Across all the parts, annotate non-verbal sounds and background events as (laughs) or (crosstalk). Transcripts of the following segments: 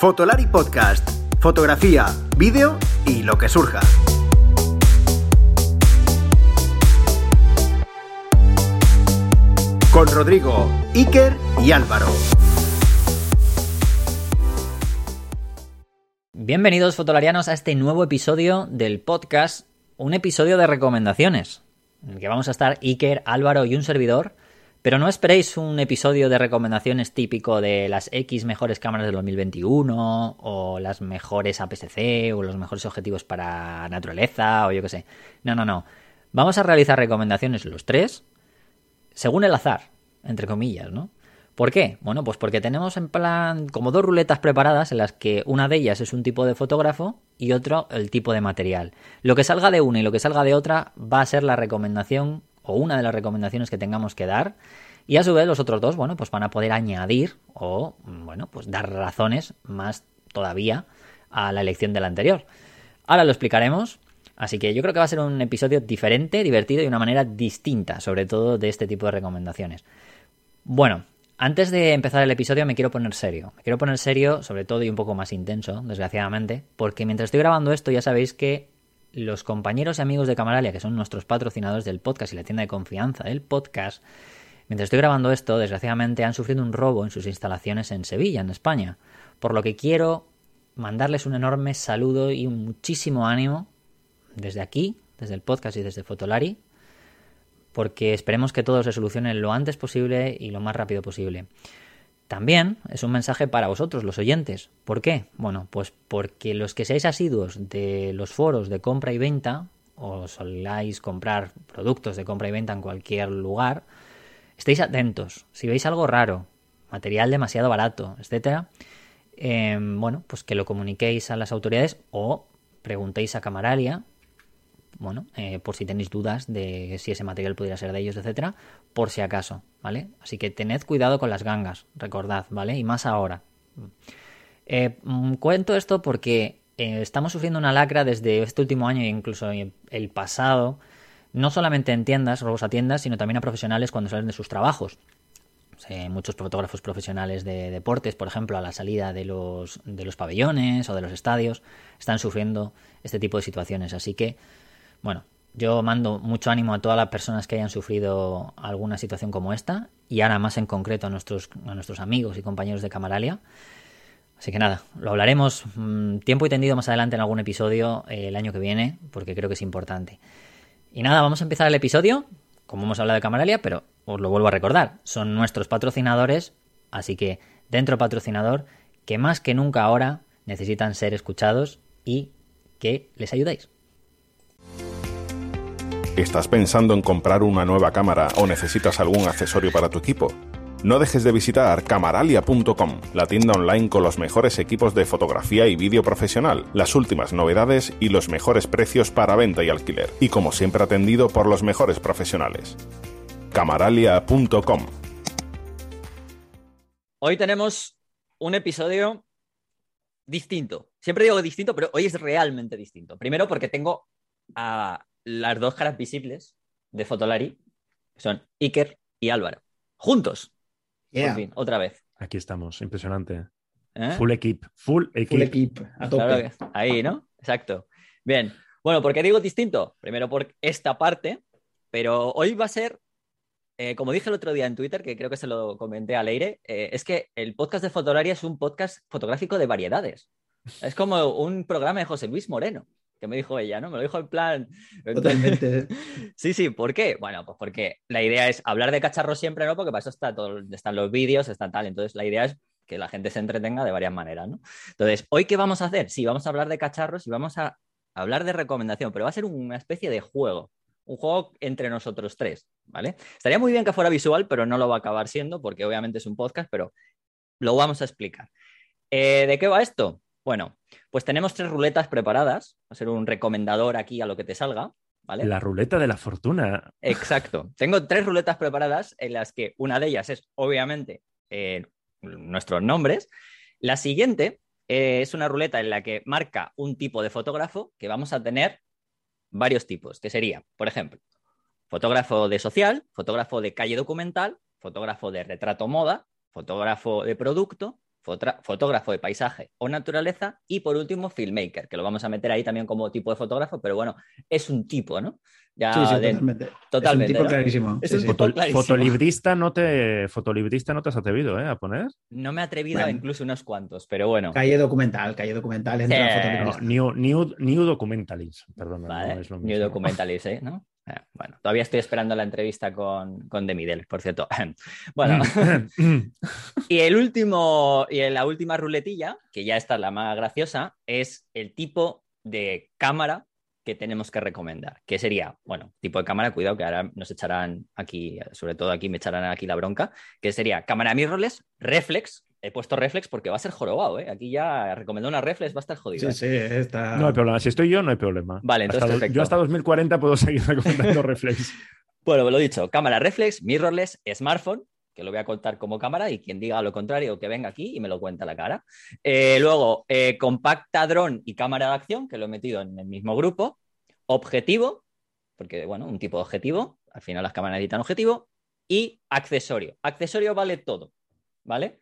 Fotolari Podcast. Fotografía, vídeo y lo que surja. Con Rodrigo, Iker y Álvaro. Bienvenidos fotolarianos a este nuevo episodio del podcast, un episodio de recomendaciones, en el que vamos a estar Iker, Álvaro y un servidor pero no esperéis un episodio de recomendaciones típico de las X mejores cámaras del 2021 o las mejores APS-C o los mejores objetivos para naturaleza o yo qué sé. No, no, no. Vamos a realizar recomendaciones los tres según el azar, entre comillas, ¿no? ¿Por qué? Bueno, pues porque tenemos en plan como dos ruletas preparadas en las que una de ellas es un tipo de fotógrafo y otro el tipo de material. Lo que salga de una y lo que salga de otra va a ser la recomendación o una de las recomendaciones que tengamos que dar. Y a su vez los otros dos, bueno, pues van a poder añadir o, bueno, pues dar razones más todavía a la elección de la anterior. Ahora lo explicaremos. Así que yo creo que va a ser un episodio diferente, divertido y de una manera distinta, sobre todo de este tipo de recomendaciones. Bueno, antes de empezar el episodio me quiero poner serio. Me quiero poner serio, sobre todo y un poco más intenso, desgraciadamente, porque mientras estoy grabando esto ya sabéis que los compañeros y amigos de Camaralia, que son nuestros patrocinadores del podcast y la tienda de confianza del podcast, mientras estoy grabando esto, desgraciadamente han sufrido un robo en sus instalaciones en Sevilla, en España. Por lo que quiero mandarles un enorme saludo y un muchísimo ánimo desde aquí, desde el podcast y desde Fotolari, porque esperemos que todo se solucione lo antes posible y lo más rápido posible. También es un mensaje para vosotros, los oyentes. ¿Por qué? Bueno, pues porque los que seáis asiduos de los foros de compra y venta, o soláis comprar productos de compra y venta en cualquier lugar, estéis atentos. Si veis algo raro, material demasiado barato, etcétera, em, bueno, pues que lo comuniquéis a las autoridades o preguntéis a Camaralia bueno, eh, por si tenéis dudas de si ese material pudiera ser de ellos, etcétera, por si acaso, ¿vale? Así que tened cuidado con las gangas, recordad, ¿vale? Y más ahora. Eh, mm, cuento esto porque eh, estamos sufriendo una lacra desde este último año e incluso el pasado, no solamente en tiendas, robos a tiendas, sino también a profesionales cuando salen de sus trabajos. muchos fotógrafos profesionales de deportes, por ejemplo, a la salida de los, de los pabellones o de los estadios, están sufriendo este tipo de situaciones. Así que bueno, yo mando mucho ánimo a todas las personas que hayan sufrido alguna situación como esta y ahora más en concreto a nuestros, amigos y compañeros de Camaralia. Así que nada, lo hablaremos mm, tiempo y tendido más adelante en algún episodio eh, el año que viene, porque creo que es importante. Y nada, vamos a empezar el episodio, como hemos hablado de Camaralia, pero os lo vuelvo a recordar, son nuestros patrocinadores, así que dentro patrocinador, que más que nunca ahora necesitan ser escuchados y que les ayudéis. ¿Estás pensando en comprar una nueva cámara o necesitas algún accesorio para tu equipo? No dejes de visitar camaralia.com, la tienda online con los mejores equipos de fotografía y vídeo profesional, las últimas novedades y los mejores precios para venta y alquiler, y como siempre atendido por los mejores profesionales. camaralia.com Hoy tenemos un episodio distinto. Siempre digo distinto, pero hoy es realmente distinto. Primero porque tengo a las dos caras visibles de Fotolari, son Iker y Álvaro, juntos. Por fin, otra vez. Aquí estamos, impresionante. ¿Eh? Full equip, full equip. Full equip, a tope. ahí, ¿no? Exacto. Bien. Bueno, ¿por qué digo distinto? Primero por esta parte, pero hoy va a ser, eh, como dije el otro día en Twitter, que creo que se lo comenté a Leire, eh, es que el podcast de Fotolari es un podcast fotográfico de variedades. Es como un programa de José Luis Moreno que me dijo ella, ¿no? Me lo dijo en plan... Totalmente. (laughs) sí, sí, ¿por qué? Bueno, pues porque la idea es hablar de cacharros siempre, ¿no? Porque para eso está todo, están los vídeos, están tal. Entonces la idea es que la gente se entretenga de varias maneras, ¿no? Entonces, ¿hoy qué vamos a hacer? Sí, vamos a hablar de cacharros y vamos a hablar de recomendación, pero va a ser una especie de juego. Un juego entre nosotros tres, ¿vale? Estaría muy bien que fuera visual, pero no lo va a acabar siendo porque obviamente es un podcast, pero lo vamos a explicar. Eh, ¿De qué va esto? Bueno, pues tenemos tres ruletas preparadas. Va a ser un recomendador aquí a lo que te salga. ¿Vale? La ruleta de la fortuna. Exacto. Tengo tres ruletas preparadas en las que una de ellas es, obviamente, eh, nuestros nombres. La siguiente eh, es una ruleta en la que marca un tipo de fotógrafo que vamos a tener varios tipos, que sería, por ejemplo, fotógrafo de social, fotógrafo de calle documental, fotógrafo de retrato moda, fotógrafo de producto fotógrafo de paisaje o naturaleza y por último filmmaker, que lo vamos a meter ahí también como tipo de fotógrafo, pero bueno, es un tipo, ¿no? Ya sí, sí, totalmente. totalmente. Es un tipo clarísimo. Es un Foto, Fotolibrista no te fotolibrista no te has atrevido ¿eh? a poner. No me he atrevido a incluso unos cuantos, pero bueno. Calle documental, calle documental entra no, new, new, new, documentalis, perdón. Vale. No es lo mismo. New documentalis, ¿eh? ¿no? Eh, bueno, todavía estoy esperando la entrevista con, con Demidel, por cierto. (laughs) bueno, (laughs) y el último, y la última ruletilla, que ya está la más graciosa, es el tipo de cámara que tenemos que recomendar, que sería, bueno, tipo de cámara, cuidado que ahora nos echarán aquí, sobre todo aquí me echarán aquí la bronca, que sería cámara mirrorless, reflex, he puesto reflex porque va a ser jorobado, ¿eh? Aquí ya recomendó una reflex, va a estar jodido. Sí, ¿eh? sí, está... No hay problema, si estoy yo no hay problema. Vale, entonces Yo hasta 2040 puedo seguir (laughs) recomendando reflex. bueno, lo dicho, cámara reflex, mirrorless, smartphone, que lo voy a contar como cámara y quien diga lo contrario que venga aquí y me lo cuenta a la cara. Eh, luego, eh, compacta dron y cámara de acción, que lo he metido en el mismo grupo. Objetivo, porque bueno, un tipo de objetivo, al final las cámaras necesitan objetivo. Y accesorio. Accesorio vale todo, ¿vale?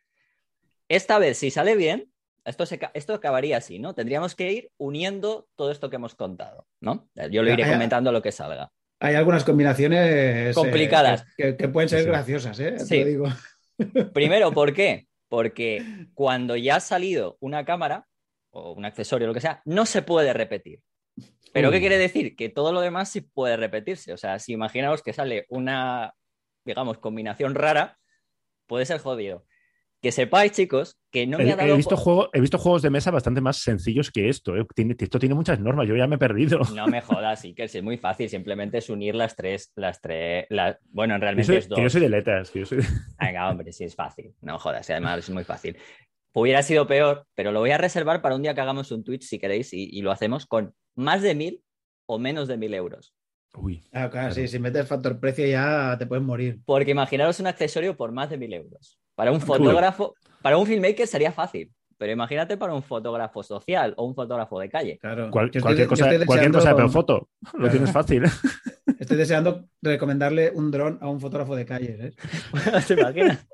Esta vez, si sale bien, esto, esto acabaría así, ¿no? Tendríamos que ir uniendo todo esto que hemos contado, ¿no? Yo lo iré comentando lo que salga. Hay algunas combinaciones eh, complicadas que, pueden ser graciosas, ¿eh? Sí. digo. (laughs) Primero, ¿por qué? Porque cuando ya ha salido una cámara o un accesorio, lo que sea, no se puede repetir. ¿Pero qué quiere decir? Que todo lo demás sí puede repetirse. O sea, si imaginaos que sale una, digamos, combinación rara, puede ser jodido que sepáis, chicos, que no me ha dado. He visto, juego, he visto juegos de mesa bastante más sencillos que esto. ¿eh? esto tiene muchas normas, yo ya me he perdido. (laughs) No me jodas, (laughs) sí, que es muy fácil. Simplemente es unir las tres. Las tres Bueno, realmente yo es dos. yo soy de letras. (laughs) Venga, hombre, sí es fácil. No jodas, además es muy fácil. Hubiera sido peor, pero lo voy a reservar para un día que hagamos un Twitch, si queréis, y, lo hacemos con más de mil o menos de mil euros. Uy. Ah, claro, Sí, si metes factor precio ya te puedes morir. Porque imaginaros un accesorio por más de mil euros. Para un fotógrafo, para un filmmaker sería fácil, pero imagínate para un fotógrafo social o un fotógrafo de calle. Claro. cualquier, cosa, cualquier cosa, pero foto. Lo tienes fácil. ¿eh? (laughs) Estoy deseando recomendarle un dron a un fotógrafo de calle. ¿eh? (laughs) ¿Se imagina?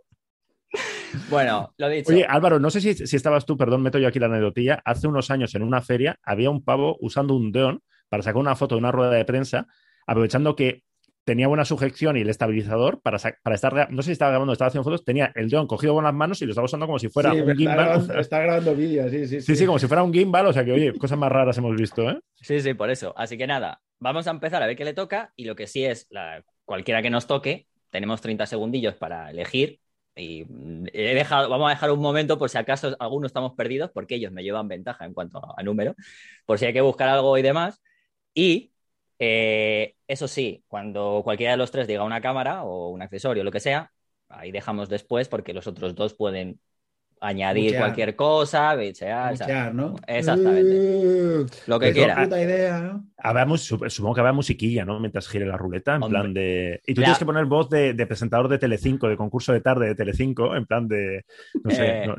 Bueno, lo dicho. Oye, Álvaro, no sé si, si, estabas tú, perdón, meto yo aquí la anedotilla. Hace unos años en una feria había un pavo usando un dron para sacar una foto de una rueda de prensa, aprovechando que tenía buena sujeción y el estabilizador para, para estar, no sé si estaba grabando, estaba haciendo fotos, tenía el dron cogido con las manos y lo estaba usando como si fuera un gimbal. Está grabando, vídeos, sí, sí, sí, sí. como si fuera un gimbal, o sea que, oye, cosas más raras hemos visto, ¿eh? Sí, sí, por eso. Así que nada, vamos a empezar a ver qué le toca y lo que sí es, la, cualquiera que nos toque, tenemos 30 segundillos para elegir y he dejado, vamos a dejar un momento por si acaso algunos estamos perdidos, porque ellos me llevan ventaja en cuanto a número, por si hay que buscar algo y demás. Y eh, eso sí, cuando cualquiera de los tres diga una cámara o un accesorio, lo que sea, ahí dejamos después porque los otros dos pueden añadir cualquier cosa, ¿no? Exactamente. Uh, lo que quiera. idea, supongo que habrá musiquilla, ¿no? Mientras gire la ruleta, en plan de. Y tú tienes que poner voz de, presentador de Telecinco, de concurso de tarde de Telecinco, en plan de. No sé. Eh,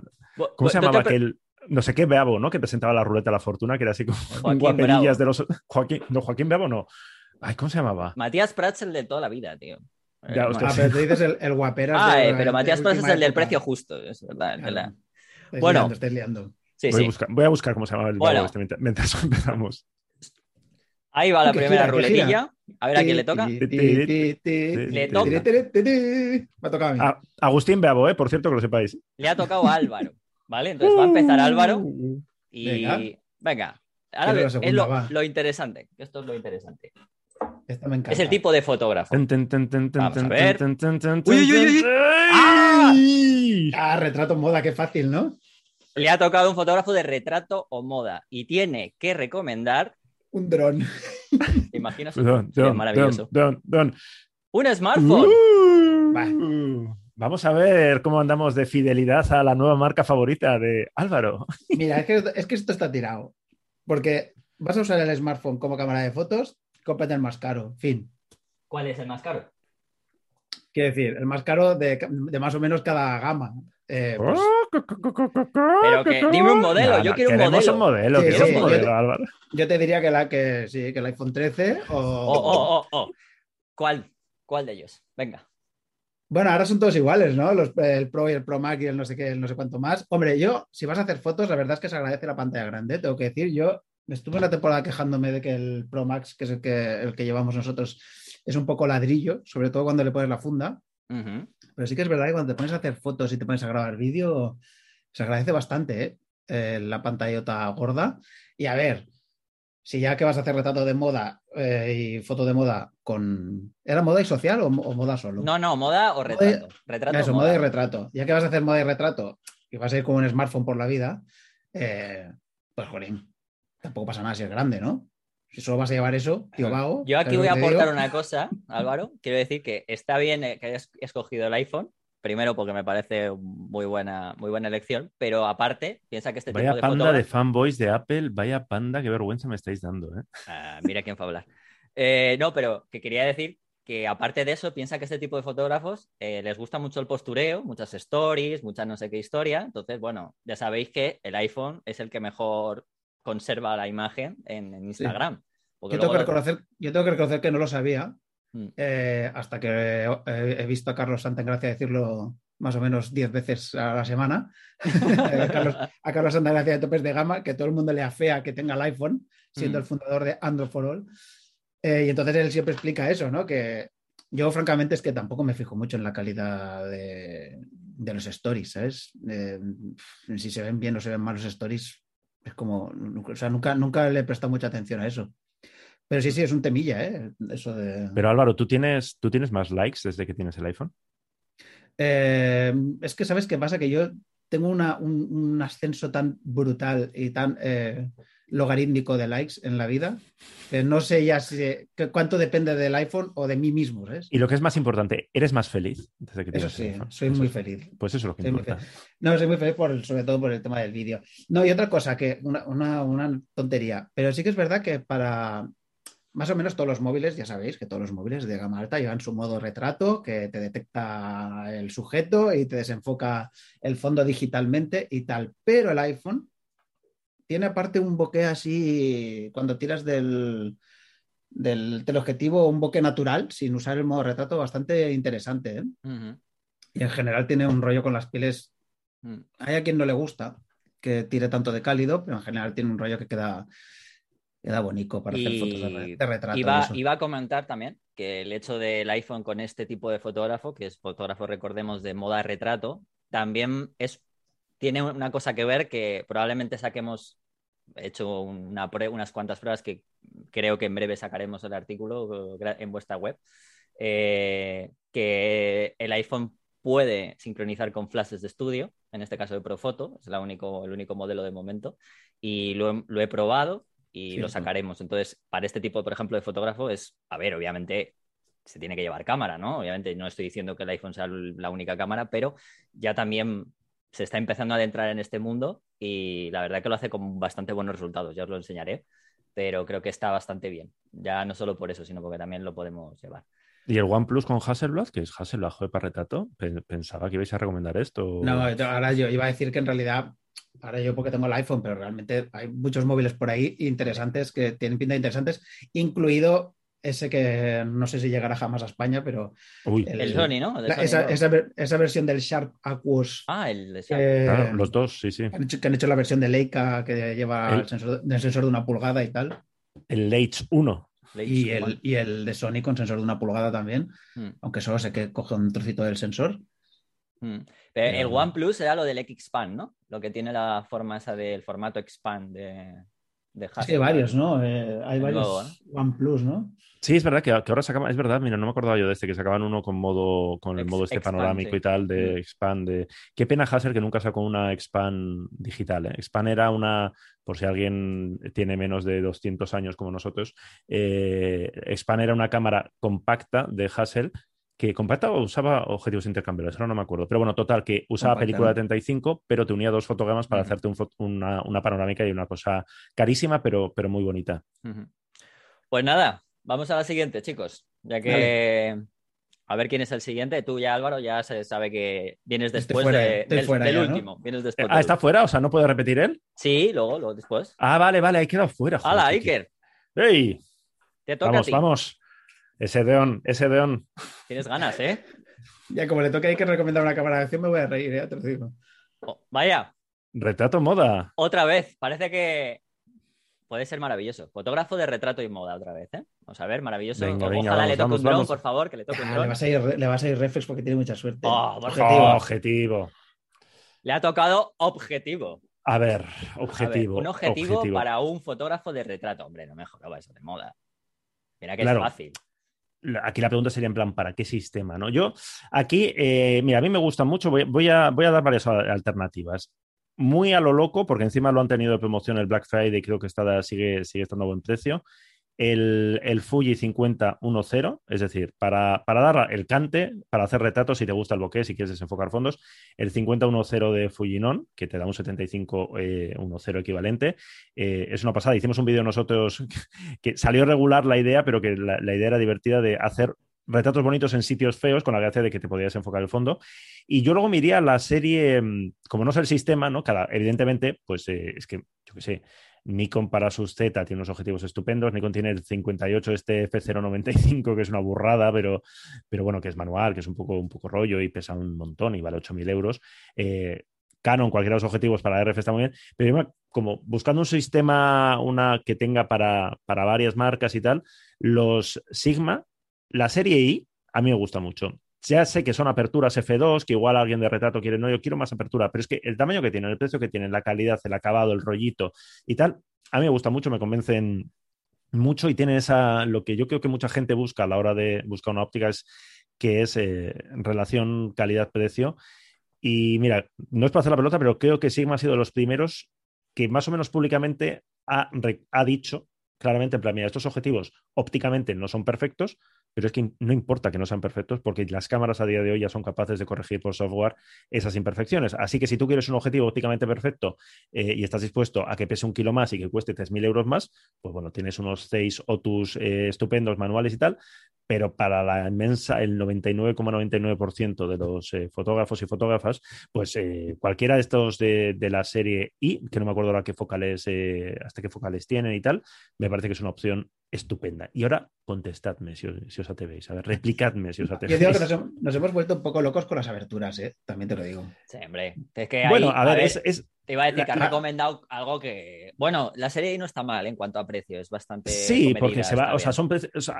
¿Cómo se llamaba aquel.? No sé qué Beabo, ¿no? Que presentaba la ruleta de la fortuna, que era así como guaperillas de los. Joaquín, no, Joaquín Beabo no. Ay, ¿cómo se llamaba? Matías Prats, el de toda la vida, tío. Ya, ah, pero tú dices el, el guaperas. Ah, eh, pero Matías Prats es el del precio justo, es verdad. Es verdad. bueno, liando, liando. Sí, voy, sí. A buscar, voy, A buscar, cómo se llama el bueno. este mientras (laughs) empezamos. Ahí va la primera ruletilla. A ver a quién le toca. Le toca. Me ha tocado a mí. A Agustín Beabo, ¿eh? por cierto, que lo sepáis. Le ha tocado a Álvaro. ¿Vale? Entonces va a empezar Álvaro y venga. Ahora es lo, interesante. Esto es lo interesante. Esto me encanta. Es el tipo de fotógrafo. Vamos a ver. ¡Uy, uy, uy! ¡Ah! ah, retrato moda, qué fácil, ¿no? Le ha tocado un fotógrafo de retrato o moda y tiene que recomendar un dron. (laughs) ¿Te imaginas? maravilloso. Don, don, Un smartphone. Uh, Vamos a ver cómo andamos de fidelidad a la nueva marca favorita de Álvaro. (laughs) Mira, es que, es que esto está tirado. Porque vas a usar el smartphone como cámara de fotos, cómprate el más caro. Fin. ¿Cuál es el más caro? Quiero decir, el más caro de, más o menos cada gama. Eh, pues Pero que dime un modelo, yo quiero un modelo. Un modelo, un modelo Álvaro. Yo te diría que la que sí, que el iPhone 13 o. Oh, oh, oh, ¿Cuál? ¿Cuál de ellos? Venga. Bueno, ahora son todos iguales, ¿no? el Pro y el Pro Max y el no sé qué, no sé cuánto más. Hombre, yo, si vas a hacer fotos, la verdad es que se agradece la pantalla grande, tengo que decir. Yo estuve una temporada quejándome de que el Pro Max, que es el que, el que llevamos nosotros, es un poco ladrillo, sobre todo cuando le pones la funda. Pero sí que es verdad que cuando te pones a hacer fotos y te pones a grabar vídeo, se agradece bastante ¿eh? eh la pantallota gorda. Y a ver, si ya que vas a hacer retrato de moda eh, y foto de moda con. ¿Era moda y social o, moda solo? No, no, moda o retrato. retrato Eso, moda. y retrato. Ya que vas a hacer moda y retrato y vas a ir con un smartphone por la vida, eh, pues jolín, tampoco pasa nada si es grande, ¿no? Si solo vas a llevar eso, tío vago. Yo aquí voy a aportar una cosa, Álvaro. Quiero decir que está bien que hayas escogido el iPhone, Primero porque me parece muy buena, muy buena elección, pero aparte, piensa que este vaya tipo de panda de fanboys de Apple, vaya panda, qué vergüenza me estáis dando. ¿eh? Ah, mira quién fue a hablar. Eh, no, pero que quería decir que aparte de eso, piensa que este tipo de fotógrafos eh, les gusta mucho el postureo, muchas stories, muchas no sé qué historia. Entonces, bueno, ya sabéis que el iPhone es el que mejor conserva la imagen en, Instagram. Yo tengo, que reconocer, yo tengo que reconocer que no lo sabía, Mm. Eh, hasta que he visto a Carlos Santagracia decirlo más o menos 10 veces a la semana. a, (laughs) Carlos, a Carlos Santagracia de topes de gama, que todo el mundo le afea que tenga el iPhone, siendo mm. el fundador de Android for All. Eh, y entonces él siempre explica eso, ¿no? Que yo, francamente, es que tampoco me fijo mucho en la calidad de, los stories, ¿sabes? Eh, si se ven bien o se ven mal los stories, es como, o sea, nunca, nunca le he prestado mucha atención a eso. Pero sí, sí, es un temilla, ¿eh? Eso de... Pero Álvaro, ¿tú tienes, ¿tú tienes más likes desde que tienes el iPhone? Eh, es que, ¿sabes qué pasa? Que yo tengo un, ascenso tan brutal y tan eh, logarítmico de likes en la vida que no sé ya si, cuánto depende del iPhone o de mí mismo. ¿sabes? Y lo que es más importante, ¿eres más feliz desde que tienes Eso sí, soy muy feliz. Pues eso es lo que importa. No, soy muy feliz por, sobre todo por el tema del vídeo. No, y otra cosa, que una tontería, pero sí que es verdad que para más o menos todos los móviles, ya sabéis que todos los móviles de gama alta llevan su modo retrato, que te detecta el sujeto y te desenfoca el fondo digitalmente y tal. Pero el iPhone tiene aparte un bokeh así, cuando tiras del, del teleobjetivo, un bokeh natural, sin usar el modo retrato, bastante interesante. ¿eh? Y en general tiene un rollo con las pieles. Mm. Hay a quien no le gusta que tire tanto de cálido, pero en general tiene un rollo que queda Queda bonito para hacer fotos de, retrato. Iba, a comentar también que el hecho del iPhone con este tipo de fotógrafo, que es fotógrafo, recordemos, de moda retrato, también es, tiene una cosa que ver que probablemente saquemos, he hecho una, unas cuantas pruebas que creo que en breve sacaremos el artículo en vuestra web, eh, que el iPhone puede sincronizar con flashes de estudio, en este caso de Profoto, es la único, el único modelo de momento, y lo he probado y lo sacaremos. Entonces, para este tipo, por ejemplo, de fotógrafo es, a ver, obviamente se tiene que llevar cámara, ¿no? Obviamente no estoy diciendo que el iPhone sea la única cámara, pero ya también se está empezando a adentrar en este mundo y la verdad que lo hace con bastante buenos resultados, ya os lo enseñaré, pero creo que está bastante bien, ya no solo por eso, sino porque también lo podemos llevar. ¿Y el OnePlus con Hasselblad, que es Hasselblad joder, para retrato? Pensaba que ibais a recomendar esto. No, ahora yo iba a decir que en realidad ahora yo porque tengo el iPhone, pero realmente hay muchos móviles por ahí interesantes que tienen pinta interesantes, incluido ese que no sé si llegará jamás a España, pero... El, Sony, ¿no? esa, versión del Sharp Aquos. Ah, el los dos, sí, sí. Que han, hecho, la versión de Leica que lleva el, sensor, de una pulgada y tal. El Leitch 1. Y el, y el, de Sony con sensor de una pulgada también, hmm. aunque solo sé que coge un trocito del sensor. Hmm el OnePlus era lo del X-Expand, ¿no? Lo que tiene la forma esa del formato Expand de, de Sí, hay varios, ¿no? Eh, hay varios OnePlus, ¿no? Sí, es verdad que, ahora sacaban, es verdad, mira, no me acordaba yo de este, que sacaban uno con modo, con el modo este panorámico y tal, de mm. Expand. De... Qué pena Hasser que nunca sacó una Expand digital. ¿eh? Expand era una, por si alguien tiene menos de 200 años como nosotros, eh, Expand era una cámara compacta de Hassel que compacta o usaba objetivos intercambiables, ahora no me acuerdo. Pero bueno, total, que usaba película de 35, pero te unía dos fotogramas para hacerte una, panorámica y una cosa carísima, pero, pero muy bonita. Pues nada, vamos a la siguiente, chicos. Ya que a ver quién es el siguiente. Tú ya, Álvaro, ya se sabe que vienes después del, último. ah, ¿está fuera? O sea, ¿no puede repetir él? Sí, luego, luego después. Ah, vale, vale, ahí quedado fuera. ¡Hala, Iker! ¡Ey! Te toca vamos, vamos. Ese Deón, ese Deón. Tienes ganas, ¿eh? Ya, como le toca hay que recomendar una cámara de acción, me voy a reír, ya te lo digo. Oh, vaya. Retrato moda. Otra vez, parece que puede ser maravilloso. Fotógrafo de retrato y moda otra vez, ¿eh? Vamos a ver, maravilloso. Ojalá le toque un dron, por favor, que le toque un dron. Le vas, a ir, le vas a ir reflex porque tiene mucha suerte. Oh, objetivo. objetivo. Le ha tocado objetivo. A ver, objetivo. un objetivo, para un fotógrafo de retrato. Hombre, no me jodaba eso de moda. Mira que es fácil. Aquí la pregunta sería en plan, ¿para qué sistema? ¿no? Yo aquí, eh, mira, a mí me gusta mucho, voy, a, voy a dar varias alternativas muy a lo loco, porque encima lo han tenido de promoción el Black Friday, creo que está, sigue, sigue estando a buen precio. El, el Fuji 5010, es decir, para, para, dar el cante, para hacer retratos, si te gusta el bokeh, si quieres desenfocar fondos, el 5010 de Fujinon, que te da un 7510 eh, equivalente, eh, es una pasada. Hicimos un vídeo nosotros (laughs) que, salió regular la idea, pero que la, idea era divertida de hacer retratos bonitos en sitios feos con la gracia de que te podías enfocar el fondo. Y yo luego me iría a la serie, mm, como no sé el sistema, ¿no? Cada, evidentemente, pues eh, es que, yo qué sé, Nikon para sus Z tiene unos objetivos estupendos. Nikon tiene el 58 este F095, que es una burrada, pero, pero bueno, que es manual, que es un poco, un poco rollo y pesa un montón y vale 8.000 euros. Eh, Canon, cualquiera de los objetivos para RF está muy bien, pero como buscando un sistema una que tenga para, para varias marcas y tal, los Sigma la serie I a mí me gusta mucho. Ya sé que son aperturas F2, que igual alguien de retrato quiere, no, yo quiero más apertura, pero es que el tamaño que tienen, el precio que tienen, la calidad, el acabado, el rollito y tal, a mí me gusta mucho, me convencen mucho y tienen esa, lo que yo creo que mucha gente busca a la hora de buscar una óptica es que es eh, relación calidad-precio. Y mira, no es para hacer la pelota, pero creo que Sigma ha sido de los primeros que más o menos públicamente ha, ha dicho claramente, en plan, mira, estos objetivos ópticamente no son perfectos, pero es que no importa que no sean perfectos porque las cámaras a día de hoy ya son capaces de corregir por software esas imperfecciones. Así que si tú quieres un objetivo ópticamente perfecto eh, y estás dispuesto a que pese un kilo más y que cueste 3.000 euros más, pues bueno, tienes unos 6 Otus eh, estupendos manuales y tal, pero para la inmensa, el 99,99% de los eh, fotógrafos y fotógrafas, pues cualquiera de estos de, la serie I, que no me acuerdo ahora qué focales, hasta qué focales tienen y tal, me parece que es una opción estupenda. Y ahora contestadme si os, atrevéis. A ver, replicadme si os atrevéis. Yo digo que nos, hemos vuelto un poco locos con las aberturas, ¿eh? También te lo digo. Sí, hombre. Es que bueno, a, ver, es, Te iba a decir que has recomendado algo que. Bueno, la serie ahí no está mal en cuanto a precio, es bastante. Sí, porque se va. O sea, son,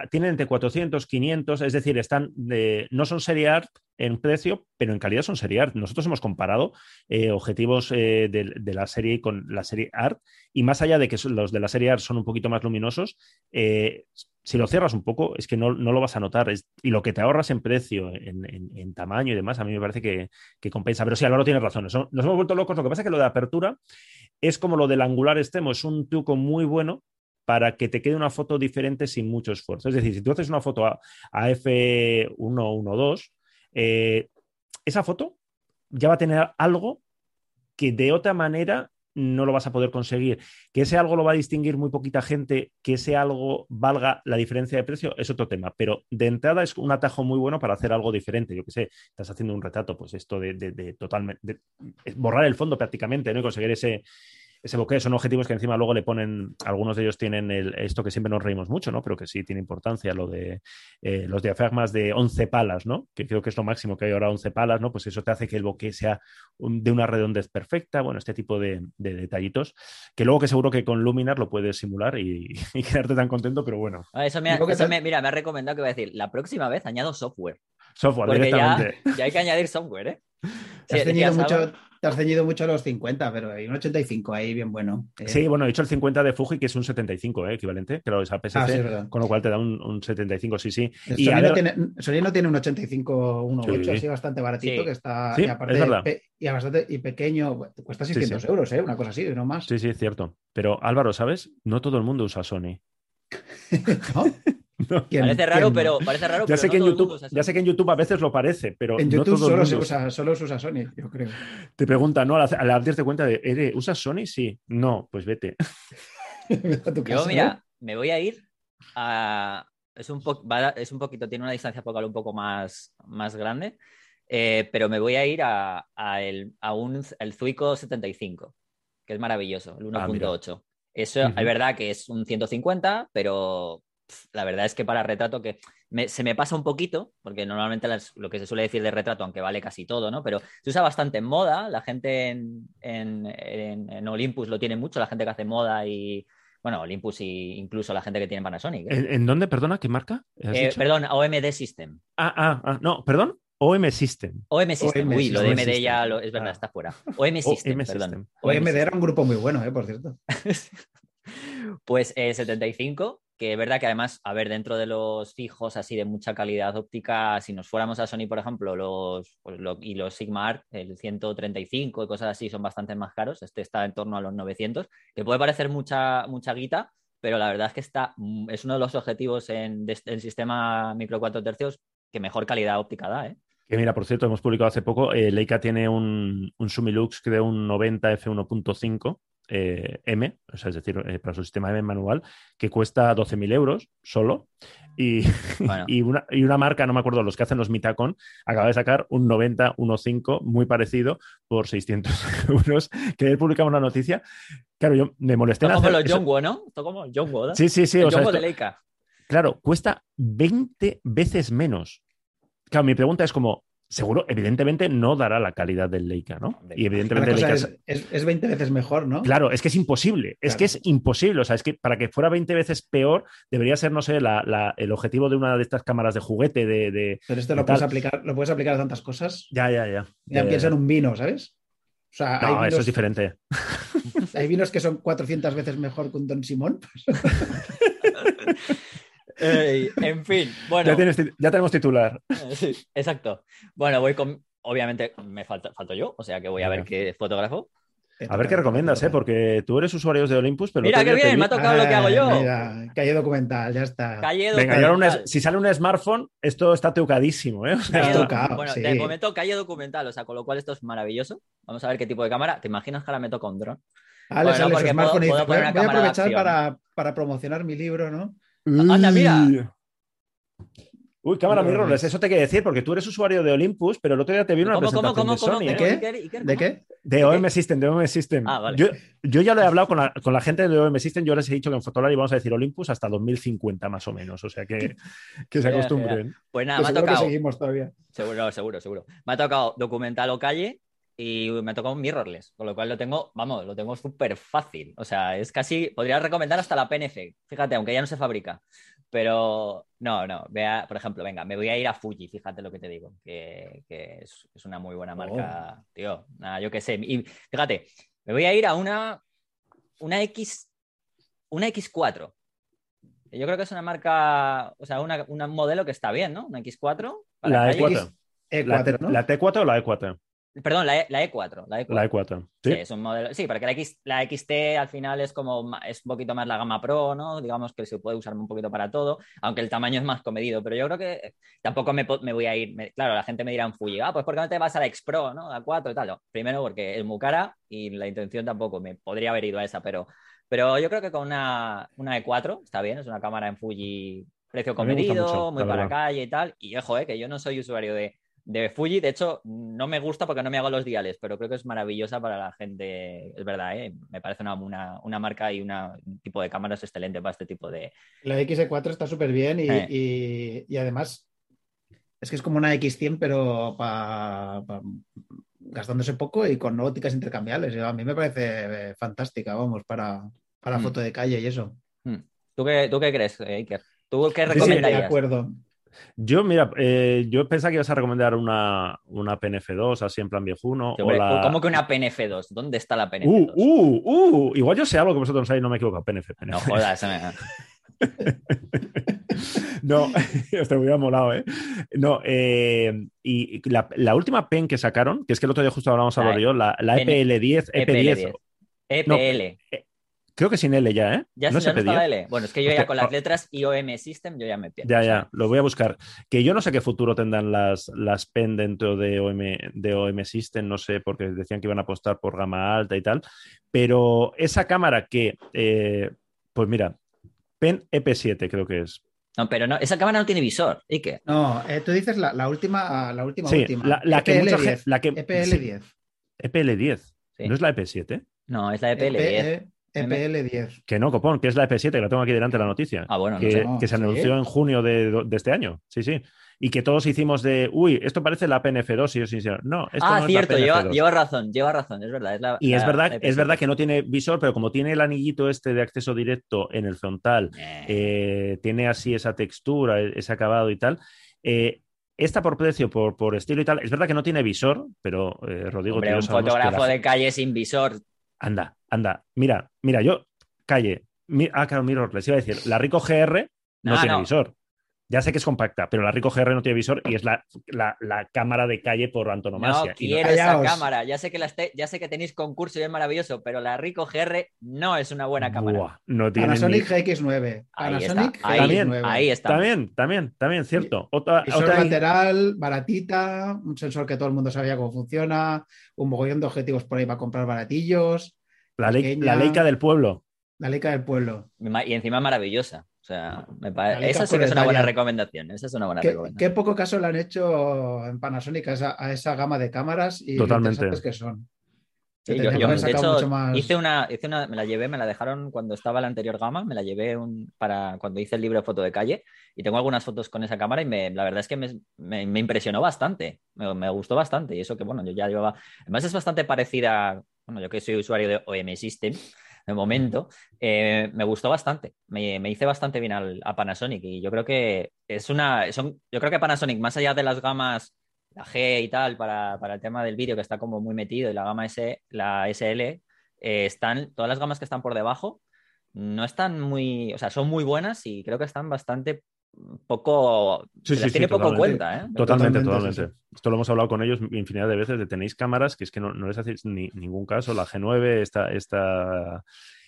tienen entre 400, 500, es decir, están de, no son serie art en precio, pero en calidad son serie art. Nosotros hemos comparado eh, objetivos eh, de, la serie con la serie art y más allá de que los de la serie art son un poquito más luminosos, eh, si lo cierras un poco, es que no, lo vas a notar. y lo que te ahorras en precio, en, tamaño y demás, a mí me parece que, compensa. Pero sí, Álvaro tiene razón. Nos, hemos vuelto locos. Lo que pasa es que lo de apertura es como lo del angular extremo. Es un truco muy bueno para que te quede una foto diferente sin mucho esfuerzo. Es decir, si tú haces una foto a, F112, eh, esa foto ya va a tener algo que de otra manera no lo vas a poder conseguir. Que ese algo lo va a distinguir muy poquita gente, que ese algo valga la diferencia de precio, es otro tema. Pero de entrada es un atajo muy bueno para hacer algo diferente. Yo que sé, estás haciendo un retrato, pues esto de, de, totalmente, borrar el fondo prácticamente, ¿no? Conseguir ese, ese bokeh son objetivos que encima luego le ponen, algunos de ellos tienen esto que siempre nos reímos mucho, ¿no? Pero que sí tiene importancia, lo de eh, los diafragmas de 11 palas, ¿no? Que creo que es lo máximo que hay ahora, 11 palas, ¿no? Pues eso te hace que el bokeh sea de una redondez perfecta, bueno, este tipo de, detallitos, que luego que seguro que con Luminar lo puedes simular y, (laughs) quedarte tan contento, pero bueno. Ah, eso, me, mira, me ha recomendado que voy a decir, la próxima vez añado software. Software, directamente. Ya, hay que añadir software, ¿eh? Te has, mucho, te has ceñido mucho a los 50, pero hay un 85 ahí bien bueno. Eh. Sí, bueno, he dicho el 50 de Fuji, que es un 75, ¿eh? equivalente, pero es a PSC, ah, con lo cual te da un, 75, sí, sí. Y Sony, no tiene, Sony, no tiene, un 85 1.8, así bastante baratito, que está y aparte y, bastante, y pequeño, cuesta 600 euros, ¿eh? una cosa así, no más. Sí, sí, es cierto. Pero Álvaro, ¿sabes? No todo el mundo usa Sony. (laughs) ¿No? (laughs) parece raro, pero parece raro. Ya, sé, que en YouTube, ya sé que en YouTube a veces lo parece, pero. En YouTube solo, se usa, solo usa Sony, yo creo. Te preguntan, ¿no? Al darte cuenta de, ¿usas Sony? Sí. No, pues vete. (laughs) yo, mira, me voy a ir a. Es un, es un poquito, tiene una distancia focal un poco más, más grande, eh, pero me voy a ir a, el, a un, el Zuico 75, que es maravilloso, el 1.8. Ah, Eso es verdad que es un 150, pero la verdad es que para retrato que se me pasa un poquito, porque normalmente lo que se suele decir de retrato, aunque vale casi todo, ¿no? Pero se usa bastante en moda, la gente en, en, Olympus lo tiene mucho, la gente que hace moda y, bueno, Olympus e incluso la gente que tiene Panasonic. ¿eh? ¿En, dónde, perdona, qué marca? Eh, perdón, OMD System. Ah, ah, ah, no, perdón. OM System. OM System, uy, lo de MD ya es verdad, ah. está fuera. OM System, perdón. OMD era un grupo muy bueno, ¿eh? por cierto. (laughs) pues 75, eh, que es verdad que además, a ver, dentro de los fijos así de mucha calidad óptica, si nos fuéramos a Sony, por ejemplo, los, pues, y los Sigma Art, el 135 y cosas así son bastante más caros, este está en torno a los 900, que puede parecer mucha, mucha guita, pero la verdad es que está, mm, es uno de los objetivos en el sistema micro 4 tercios que mejor calidad óptica da, ¿eh? Que mira, por cierto, hemos publicado hace poco, eh, Leica tiene un, un Sumilux de un 90 f1.5 eh, M, o sea, es decir, eh, para su sistema M manual, que cuesta 12.000 euros solo. Y, (laughs) y, una, y, una, marca, no me acuerdo, los que hacen los Mitacon, acaba de sacar un 90 1.5 muy parecido por 600 (laughs) euros, que él publicaba una noticia. Claro, yo me molesté. Esto como los Jongwo, ¿no? Esto como Jongwo, Sí, sí, sí. El o de Leica. Claro, cuesta 20 veces menos. Claro, mi pregunta es como, seguro, evidentemente no dará la calidad del Leica, ¿no? Y evidentemente es, 20 veces mejor, ¿no? Claro, es que es imposible, es que es imposible, o sea, es que para que fuera 20 veces peor debería ser, no sé, el objetivo de una de estas cámaras de juguete de... Pero esto lo, puedes aplicar, lo puedes aplicar a tantas cosas. Ya, ya, ya. Ya, piensa en un vino, ¿sabes? O sea, no, eso es diferente. (laughs) Hay vinos que son 400 veces mejor que un Don Simón. (laughs) en fin, bueno. Ya, tenemos titular. Sí, exacto. Bueno, voy con. Obviamente me falta, falto yo, o sea que voy a ver qué fotógrafo. A ver qué recomiendas, ¿eh? Porque tú eres usuario de Olympus, pero. Mira qué bien, me ha tocado lo que hago yo. Mira, calle documental, ya está. Calle documental. si sale un smartphone, esto está tocadísimo, ¿eh? bueno, te comento calle documental, o sea, con lo cual esto es maravilloso. Vamos a ver qué tipo de cámara. ¿Te imaginas que ahora me toca un dron? Bueno, no, puedo, voy, a aprovechar para, para promocionar mi libro, ¿no? Anda, mira. Uy, cámara mirrorless, eso te quiere decir, porque tú eres usuario de Olympus, pero el otro día te vi una presentación de Sony. ¿De qué? ¿De qué? De OM System, de OM System. Ah, vale. yo, yo, ya lo he hablado con la, con la, gente de OM System, yo les he dicho que en Fotolari vamos a decir Olympus hasta 2050 más o menos, o sea que, (laughs) que se acostumbren. Pues nada, me ha tocado. seguimos todavía. Seguro, seguro, seguro. Me ha tocado documental o calle y me ha tocado un mirrorless, con lo cual lo tengo, vamos, lo tengo súper fácil. O sea, es casi, podría recomendar hasta la PNF, fíjate, aunque ya no se fabrica. Pero no, no, vea, por ejemplo, venga, me voy a ir a Fuji, fíjate lo que te digo, que, es, una muy buena marca, oh. tío. Nada, yo qué sé. Y fíjate, me voy a ir a una, una X, una X4. Yo creo que es una marca, o sea, un modelo que está bien, ¿no? Una X4. La, E4. ¿La T4 o la E4? Perdón, la, e, la, E4. La E4. La E4. ¿Sí? es un modelo. Sí, porque la, X, la XT al final es como es un poquito más la gama Pro, ¿no? Digamos que se puede usar un poquito para todo, aunque el tamaño es más comedido. Pero yo creo que tampoco me, me voy a ir. claro, la gente me dirá en Fuji, ah, pues ¿por qué no te vas a la X Pro, ¿no? A 4 y tal. primero porque es muy cara y la intención tampoco me podría haber ido a esa, pero, pero yo creo que con una, una E4 está bien, es una cámara en Fuji precio comedido, muy para calle y tal. Y ojo, eh, que yo no soy usuario de de Fuji, de hecho, no me gusta porque no me hago los diales, pero creo que es maravillosa para la gente. Es verdad, ¿eh? me parece una, una, marca y un tipo de cámaras excelente para este tipo de. La X4 está súper bien eh. y, además es que es como una X100, pero gastándose poco y con ópticas intercambiables. A mí me parece eh, fantástica, vamos, para, para mm. foto de calle y eso. Mm. ¿Tú qué, ¿Tú qué crees, Iker? ¿Tú qué recomendarías? de acuerdo. Yo, mira, eh, yo pensaba que ibas a recomendar una, una PNF2 así en plan viejuno. ¿Cómo que una PNF2? ¿Dónde está la PNF2? Uh, uh, uh, igual yo sé algo que vosotros no sabéis, no me equivoco. PNF, PNF. No jodas, me... (laughs) no, (laughs) esto me hubiera molado, ¿eh? No, eh, y la, la, última pen que sacaron, que es que el otro día justo hablamos a yo, la, la EPL10, EPL10. EPL. Creo que sin L ya, ¿eh? Ya no, se no está L. Bueno, es que yo ya con las letras IOM System yo ya me pierdo. Ya, ya, lo voy a buscar. Que yo no sé qué futuro tendrán las, las PEN dentro de OM, de OM System, no sé, porque decían que iban a apostar por gama alta y tal. Pero esa cámara que, eh, pues mira, PEN EP7 creo que es. No, pero no, esa cámara no tiene visor. ¿Y qué? No, eh, tú dices la, última, la última, sí, última. La, que EPL10. EPL10. EPL10. ¿No es la EP7? No, es la EPL10. EPL10. Que no, copón, que es la EP7, que la tengo aquí delante de la noticia. Ah, bueno, que, no que se anunció en junio de, de, este año. Sí, sí. Y que todos hicimos de, uy, esto parece la PNF2 y yo sí, no, esto ah, no cierto, es la lleva, lleva, razón, lleva razón, es verdad. Es la, y la, es verdad, es verdad que no tiene visor, pero como tiene el anillito este de acceso directo en el frontal, eh. Eh, tiene así esa textura, ese acabado y tal. Eh, esta por precio, por, por, estilo y tal, es verdad que no tiene visor, pero eh, Rodrigo. Hombre, un fotógrafo la... de calle sin visor. Anda, anda. Mira, mira, yo, calle. Mi... ah, claro, mirror, les iba a decir, la Rico GR no, no tiene no. visor. Ya sé que es compacta, pero la Rico GR no tiene visor y es la, la, la cámara de calle por antonomasia. No quiero esa cámara. Ya sé, que la este, ya sé que tenéis concurso y es maravilloso, pero la Rico GR no es una buena cámara. Buah, no tiene Panasonic ni... GX9. Panasonic ahí GX9. También, ahí está. También, también, también, cierto. Otra, visor otra... lateral, baratita, un sensor que todo el mundo sabía cómo funciona, un mogollón de objetivos por ahí para comprar baratillos. La, ley, la Leica del pueblo. La Leica del pueblo. Y encima maravillosa. O sea, me parece... esa sí que es una buena recomendación. Esa es una buena ¿Qué, recomendación. Qué poco caso le han hecho en Panasonic a esa, a esa gama de cámaras y Totalmente. que son. Sí, yo, yo, de hecho, más... hice, una, hice una, me la llevé, me la dejaron cuando estaba la anterior gama, me la llevé un, para cuando hice el libro de foto de calle y tengo algunas fotos con esa cámara y me, la verdad es que me, me, me impresionó bastante, me, gustó bastante y eso que bueno, yo ya llevaba, además es bastante parecida, bueno, yo que soy usuario de OM System, de momento, eh, me gustó bastante. Me, me, hice bastante bien al, a Panasonic y yo creo que es una. Son, yo creo que Panasonic, más allá de las gamas, la G y tal, para, para el tema del vídeo que está como muy metido, y la gama S, la SL, eh, están. Todas las gamas que están por debajo no están muy. O sea, son muy buenas y creo que están bastante poco. Sí, sí, tiene sí, poco cuenta, ¿eh? Totalmente, totalmente. totalmente. Esto lo hemos hablado con ellos infinidad de veces, de tenéis cámaras que es que no, no les hacéis ni, ningún caso. La G9, esta, esta,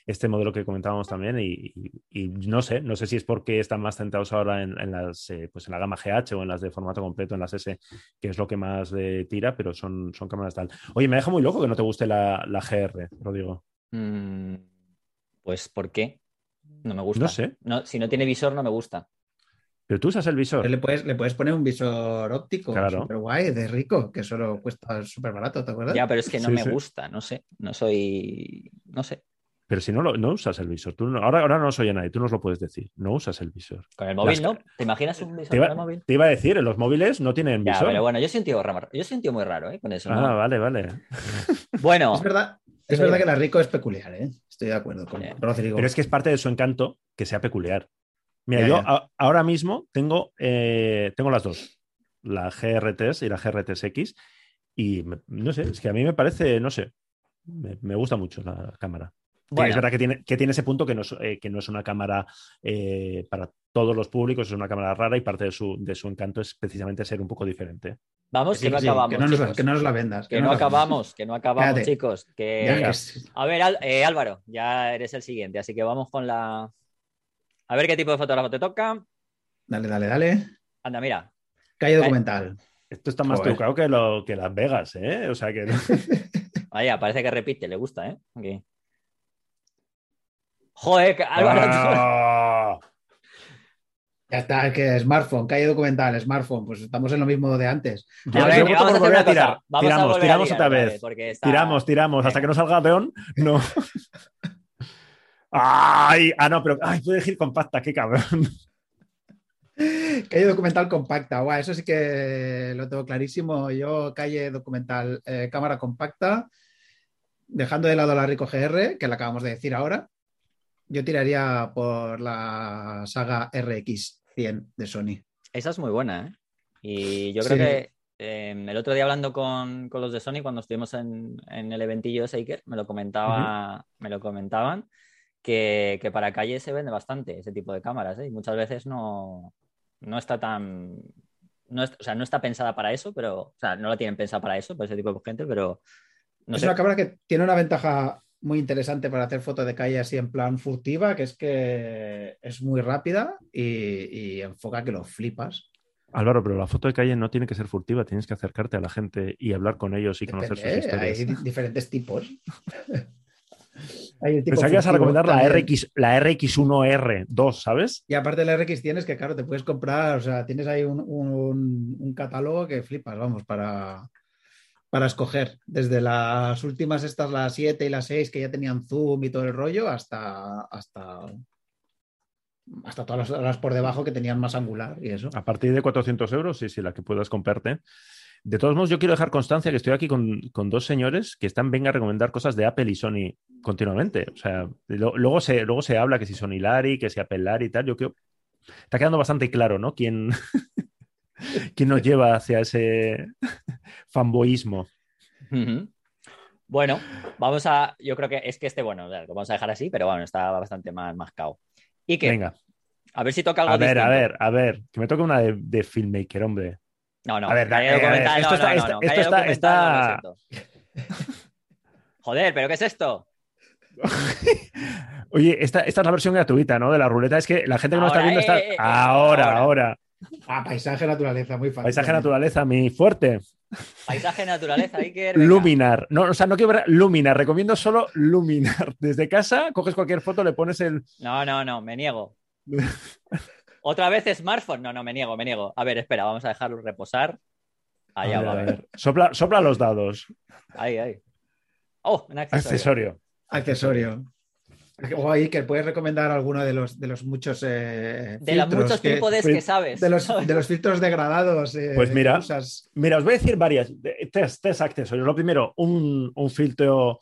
este modelo que comentábamos también, y, y, y, no sé, no sé si es porque están más centrados ahora en, en las, eh, pues en la gama GH o en las de formato completo, en las S, que es lo que más eh, tira, pero son, son cámaras tal. Oye, me deja muy loco que no te guste la, la GR, Rodrigo. Mm, pues, ¿por qué? No me gusta. No sé. No, si no tiene visor, no me gusta. Pero tú usas el visor. Le puedes, le puedes poner un visor óptico, claro. súper guay, de rico, que solo cuesta súper barato, ¿te acuerdas? Ya, pero es que no Sí, me sí. gusta, no sé, no soy, no sé. Pero si no, lo, no usas el visor. Tú no- ahora, ahora no soy nadie, tú nos lo puedes decir. No usas el visor. Con el móvil, Las- ¿no? ¿Te imaginas un visor iba, con el móvil? te iba a decir, en los móviles no tienen Ya, visor. pero bueno, yo soy un tío raro, yo soy un tío muy raro, ¿eh? Con eso, ¿no? Ah, vale, vale. (laughs) Bueno, Es verdad, es verdad que la rico es peculiar, ¿eh? Estoy de acuerdo con. Rodrigo. Pero es que es parte de su encanto que sea peculiar. Mira, Ya, yo ya. a- ahora mismo tengo, eh, tengo las dos, la GRTS y la GRTSX, y me- no sé, es que a mí me parece, no sé, me, me gusta mucho la cámara. Bueno. Es verdad que tiene, que tiene ese punto que no es, eh, que no es una cámara eh, para todos los públicos, es una cámara rara y parte de su, de su encanto es precisamente ser un poco diferente. vamos, Sí, que no sí, acabamos, que, no nos, chicos. que no nos la vendas. Que no acabamos, que no acabamos, Cállate. chicos. Que... Ya, A ver, Al- eh, Álvaro, ya eres el siguiente, así que vamos con la... A ver qué tipo de fotógrafo te toca. Dale, dale, dale. Anda, mira. Calle Eh. documental. Esto está más Joder. trucado que, lo, que Las Vegas, ¿eh? O sea que... (laughs) Vaya, parece que repite, le gusta, ¿eh? Aquí. Joder, Álvaro, ¡Ah! Ya está, es que smartphone, calle documental, smartphone, pues estamos en lo mismo de antes. Yo- A ver, yo que voto vamos a hacer volver a tirar. vamos a tiramos, volver a tiramos tirar otra otra vez. está- Tiramos, tiramos, hasta que no salga peón. No. (laughs) Ay, ah, no, pero ay, puedo decir compacta, qué cabrón. (laughs) Calle documental compacta, guau, eso sí que lo tengo clarísimo. Yo, calle documental, eh, cámara compacta, dejando de lado la Rico GR, que la acabamos de decir ahora, yo tiraría por la saga RX100 de Sony. Esa es muy buena, ¿eh? Y yo creo Sí. que eh, el otro día hablando con, con los de Sony, cuando estuvimos en, en el eventillo de Seiker, me lo comentaba, me lo comentaban que, que para calle se vende bastante ese tipo de cámaras, ¿eh? Y muchas veces no, no está tan. No es- o sea, no está pensada para eso, pero. O sea, no la tienen pensada para eso, para ese tipo de gente, pero. No es sé. una cámara que tiene una ventaja muy interesante para hacer fotos de calle así en plan furtiva, que es que es muy rápida y, y enfoca que lo flipas. Álvaro, pero la foto de calle no tiene que ser furtiva, tienes que acercarte a la gente y hablar con ellos y conocer Depende, sus ¿eh? Hay historias. di- diferentes tipos. (laughs) Hay el tipo Pensaba que ibas a recomendar la. RX, la RX1R2, ¿sabes? Y aparte de la RX tienes que, claro, te puedes comprar, o sea, tienes ahí un, un- un catálogo que flipas, vamos, para, para escoger, desde las últimas, estas, las 7 y las 6, que ya tenían zoom y todo el rollo, hasta, hasta, hasta todas las por debajo que tenían más angular y eso. A partir de 400 euros, sí, sí, la que puedas comprarte. De todos modos, yo quiero dejar constancia que estoy aquí con, dos señores que están, venga a recomendar cosas de Apple y Sony continuamente. O sea, luego, se, luego se habla que si Sony Lari, que si Apple Lari y tal. Yo creo. Está quedando bastante claro, ¿no? ¿Quién, (laughs) quién nos lleva hacia ese (laughs) fanboísmo? Bueno, vamos a. Yo creo que es que este, bueno, lo vamos a dejar así, pero bueno, está bastante más mascado. Y que. Venga. A ver si toca algo A ver, a ver, a ver. Que me toque una de, de filmmaker, hombre. No, no. A ver, esto está. Esto está, Joder, ¿pero qué es esto? (laughs) Oye, esta, esta, es la versión gratuita, ¿no? De la ruleta. Es que la gente que no está viendo está. Eh, eh, eh, ahora, ahora, Ah, paisaje naturaleza, muy fácil. Paisaje naturaleza, mi fuerte. Paisaje naturaleza, hay que. Luminar. No, o sea, no quiero ver Luminar. Recomiendo solo Luminar. Desde casa, coges cualquier foto, le pones el. No, no, no, me niego. (laughs) ¿Otra vez smartphone? No, no, me niego, me niego. A ver, espera, vamos a dejarlo reposar. Allá va, a ver. Sopla, sopla, los dados. Ahí, ahí. Oh, un accesorio. Accesorio. O ahí que puedes recomendar alguno de los, de los muchos. Eh, de los muchos trípodes que, sabes. De los, de los filtros degradados. Eh, pues mira, mira, os voy a decir varias. Tres, tres accesorios. Lo primero, un, un filtro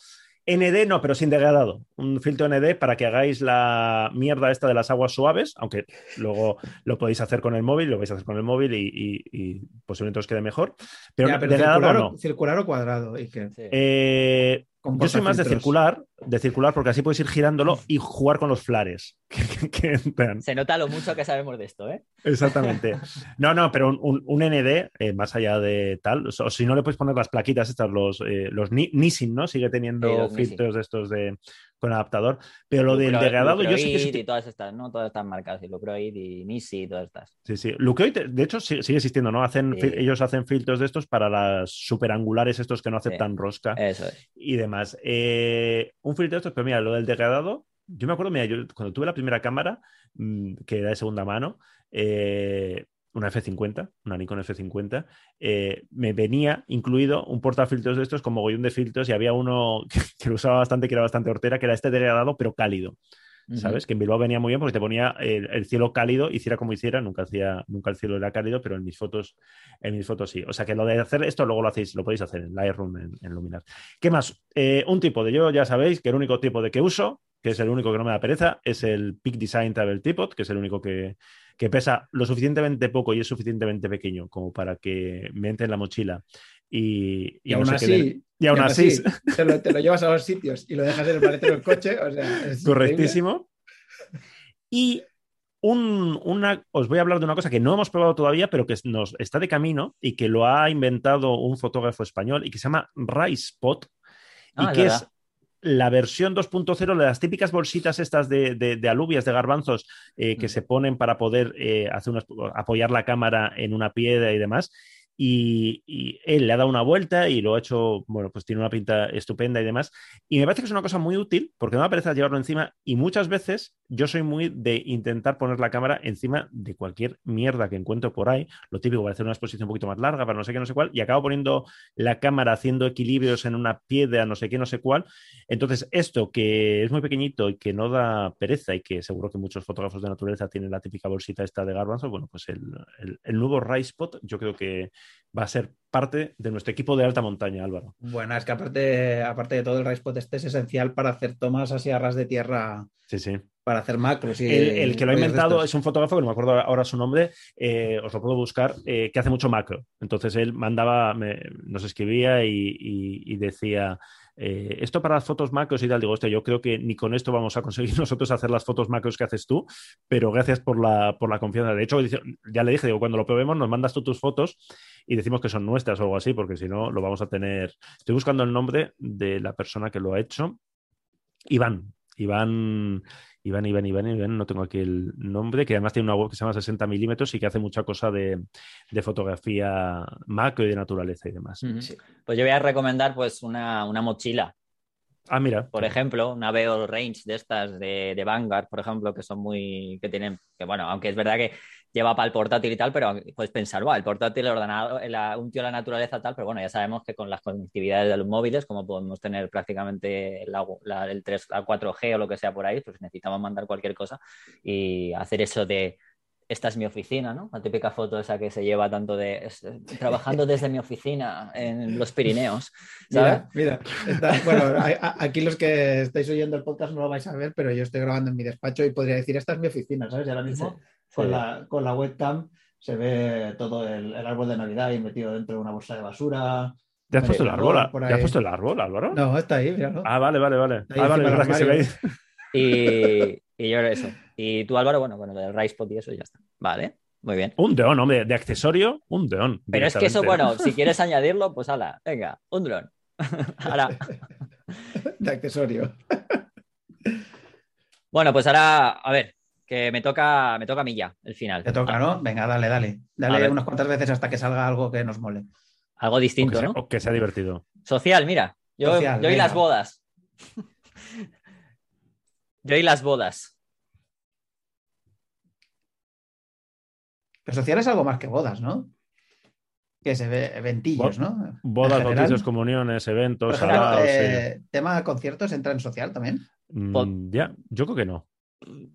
ND no, pero sin degradado. Un filtro ND para que hagáis la mierda esta de las aguas suaves, aunque luego lo podéis hacer con el móvil, lo vais a hacer con el móvil y, posiblemente os quede mejor. Pero, degradado circular, o, cuadrado. ¿y eh, yo soy más de circular, de circular porque así puedes ir girándolo y jugar con los flares. (laughs) Se nota lo mucho que sabemos de esto, ¿eh? Exactamente. No, no, pero un, ND, eh, más allá de tal, o, si no le puedes poner las plaquitas estas, los, eh, los Nissin, ¿no? Sigue teniendo filtros de estos de, con adaptador. Pero lo del degradado, yo sí que. Y todas estas, ¿no? Todas estas marcas, y Lucroid y Nisi y todas estas. Sí, sí. Lucroid, de hecho, sigue existiendo, ¿no? Hacen, Ellos hacen filtros de estos para las superangulares, estos que no aceptan rosca. Eso es. Y demás. Eh, un filtro de estos, pero mira, lo del degradado, yo me acuerdo, mira, yo cuando tuve la primera cámara, mm, que era de segunda mano, eh, una F50, una Nikon F50, eh, me venía incluido un portafiltros de estos con mogollón de filtros y había uno (laughs) que, lo usaba bastante, que era bastante hortera, que era este degradado pero cálido. ¿Sabes? Que en Bilbao venía muy bien porque te ponía el, cielo cálido, hiciera como hiciera, nunca hacía, nunca el cielo era cálido, pero en mis fotos, en mis fotos sí. O sea que lo de hacer esto luego lo hacéis, lo podéis hacer en Lightroom, en, en Luminar. ¿Qué más? Eh, un tipo de yo, ya sabéis que el único tipo de que uso, que es el único que no me da pereza, es el Peak Design Table Tripod, que es el único que, que pesa lo suficientemente poco y es suficientemente pequeño como para que me entre en la mochila y, y, aún así, y aún así, te, lo, llevas a los sitios y lo dejas en el maletero del coche. O sea, Correctísimo. Y un, una, os voy a hablar de una cosa que no hemos probado todavía, pero que nos está de camino y que lo ha inventado un fotógrafo español y que se llama Ricepot y ah, que es la versión 2.0 de las típicas bolsitas estas de, alubias, de garbanzos, eh, que se ponen para poder eh, hacer apoyar la cámara en una piedra y demás. Y, él le ha dado una vuelta y lo ha hecho, bueno, pues tiene una pinta estupenda y demás. Y me parece que es una cosa muy útil porque no me parece llevarlo encima y muchas veces yo soy muy de intentar poner la cámara encima de cualquier mierda que encuentro por ahí. Lo típico para hacer una exposición un poquito más larga, para no sé qué, no sé cuál, y acabo poniendo la cámara haciendo equilibrios en una piedra, no sé qué, no sé cuál. Entonces, esto que es muy pequeñito y que no da pereza y que seguro que muchos fotógrafos de naturaleza tienen la típica bolsita esta de garbanzo, bueno, pues el, el, el nuevo Ricepot yo creo que va a ser parte de nuestro equipo de alta montaña, Álvaro. Bueno, es que aparte, aparte de todo, el Ricepot este es esencial para hacer tomas así a ras de tierra. Sí, sí. Para hacer macros. Y, el, que lo ha inventado es un fotógrafo, que no me acuerdo ahora su nombre, eh, os lo puedo buscar, eh, que hace mucho macro. Entonces él mandaba, nos escribía y decía, eh, esto para las fotos macros y tal, digo, hostia, yo creo que ni con esto vamos a conseguir (laughs) nosotros hacer las fotos macros que haces tú, pero gracias por la, por la confianza. De hecho, ya le dije, digo, cuando lo probemos nos mandas tú tus fotos y decimos que son nuestras o algo así, porque si no, lo vamos a tener. Estoy buscando el nombre de la persona que lo ha hecho. Iván, Iván, Iván, Iván, Iván, Iván, no tengo aquí el nombre, que además tiene una web que se llama 60 milímetros y que hace mucha cosa de, fotografía macro y de naturaleza y demás. Pues yo voy a recomendar pues una, mochila. Ah, mira. Por ejemplo, una Veo Range de estas de, de, Vanguard, por ejemplo, que son muy, que tienen, que bueno, aunque es verdad que lleva para el portátil y tal, pero puedes pensar, el portátil, el ordenador, un tío de la naturaleza tal, pero bueno, ya sabemos que con las conectividades de los móviles, como podemos tener prácticamente el, el 3, la 4G o lo que sea por ahí, pues necesitamos mandar cualquier cosa y hacer eso de esta es mi oficina, ¿no? La típica foto esa que se lleva tanto de (laughs) trabajando desde mi oficina en los Pirineos. (laughs) Mira, mira bueno, aquí los que estáis oyendo el podcast no lo vais a ver, pero yo estoy grabando en mi despacho y podría decir, esta es mi oficina, ¿sabes? Y ahora mismo con, La, con, la, webcam se ve todo el, árbol de Navidad ahí metido dentro de una bolsa de basura. ¿Te has puesto el árbol? ¿Te has puesto el árbol, Álvaro? No, está ahí, míralo. Ah, vale, vale, vale. Ah, vale, verdad que se ve (laughs) Y, y yo eso. Y tú, Álvaro, bueno, bueno, del Ricepot y eso ya está. Vale, muy bien. Un deón, hombre, de accesorio, un deón. Pero es que eso, bueno, si (laughs) quieres añadirlo, pues ala, venga, un dron. (laughs) ahora. De accesorio. bueno, pues ahora, a ver, que me toca, me toca a mí ya, el final. Te toca, ¿no? Venga, dale, dale. Dale unas cuantas veces hasta que salga algo que nos mole. Algo distinto, que ¿no? O que sea divertido. Social, mira. Yo, yo y las bodas. (laughs) yo y las bodas. Pero social es algo más que bodas, ¿no? Que se ve eventillos, ¿no? Bodas, bautizos, comuniones, eventos, eh, ¿Tema de conciertos entra en social también? Mm, ya, yo creo que no.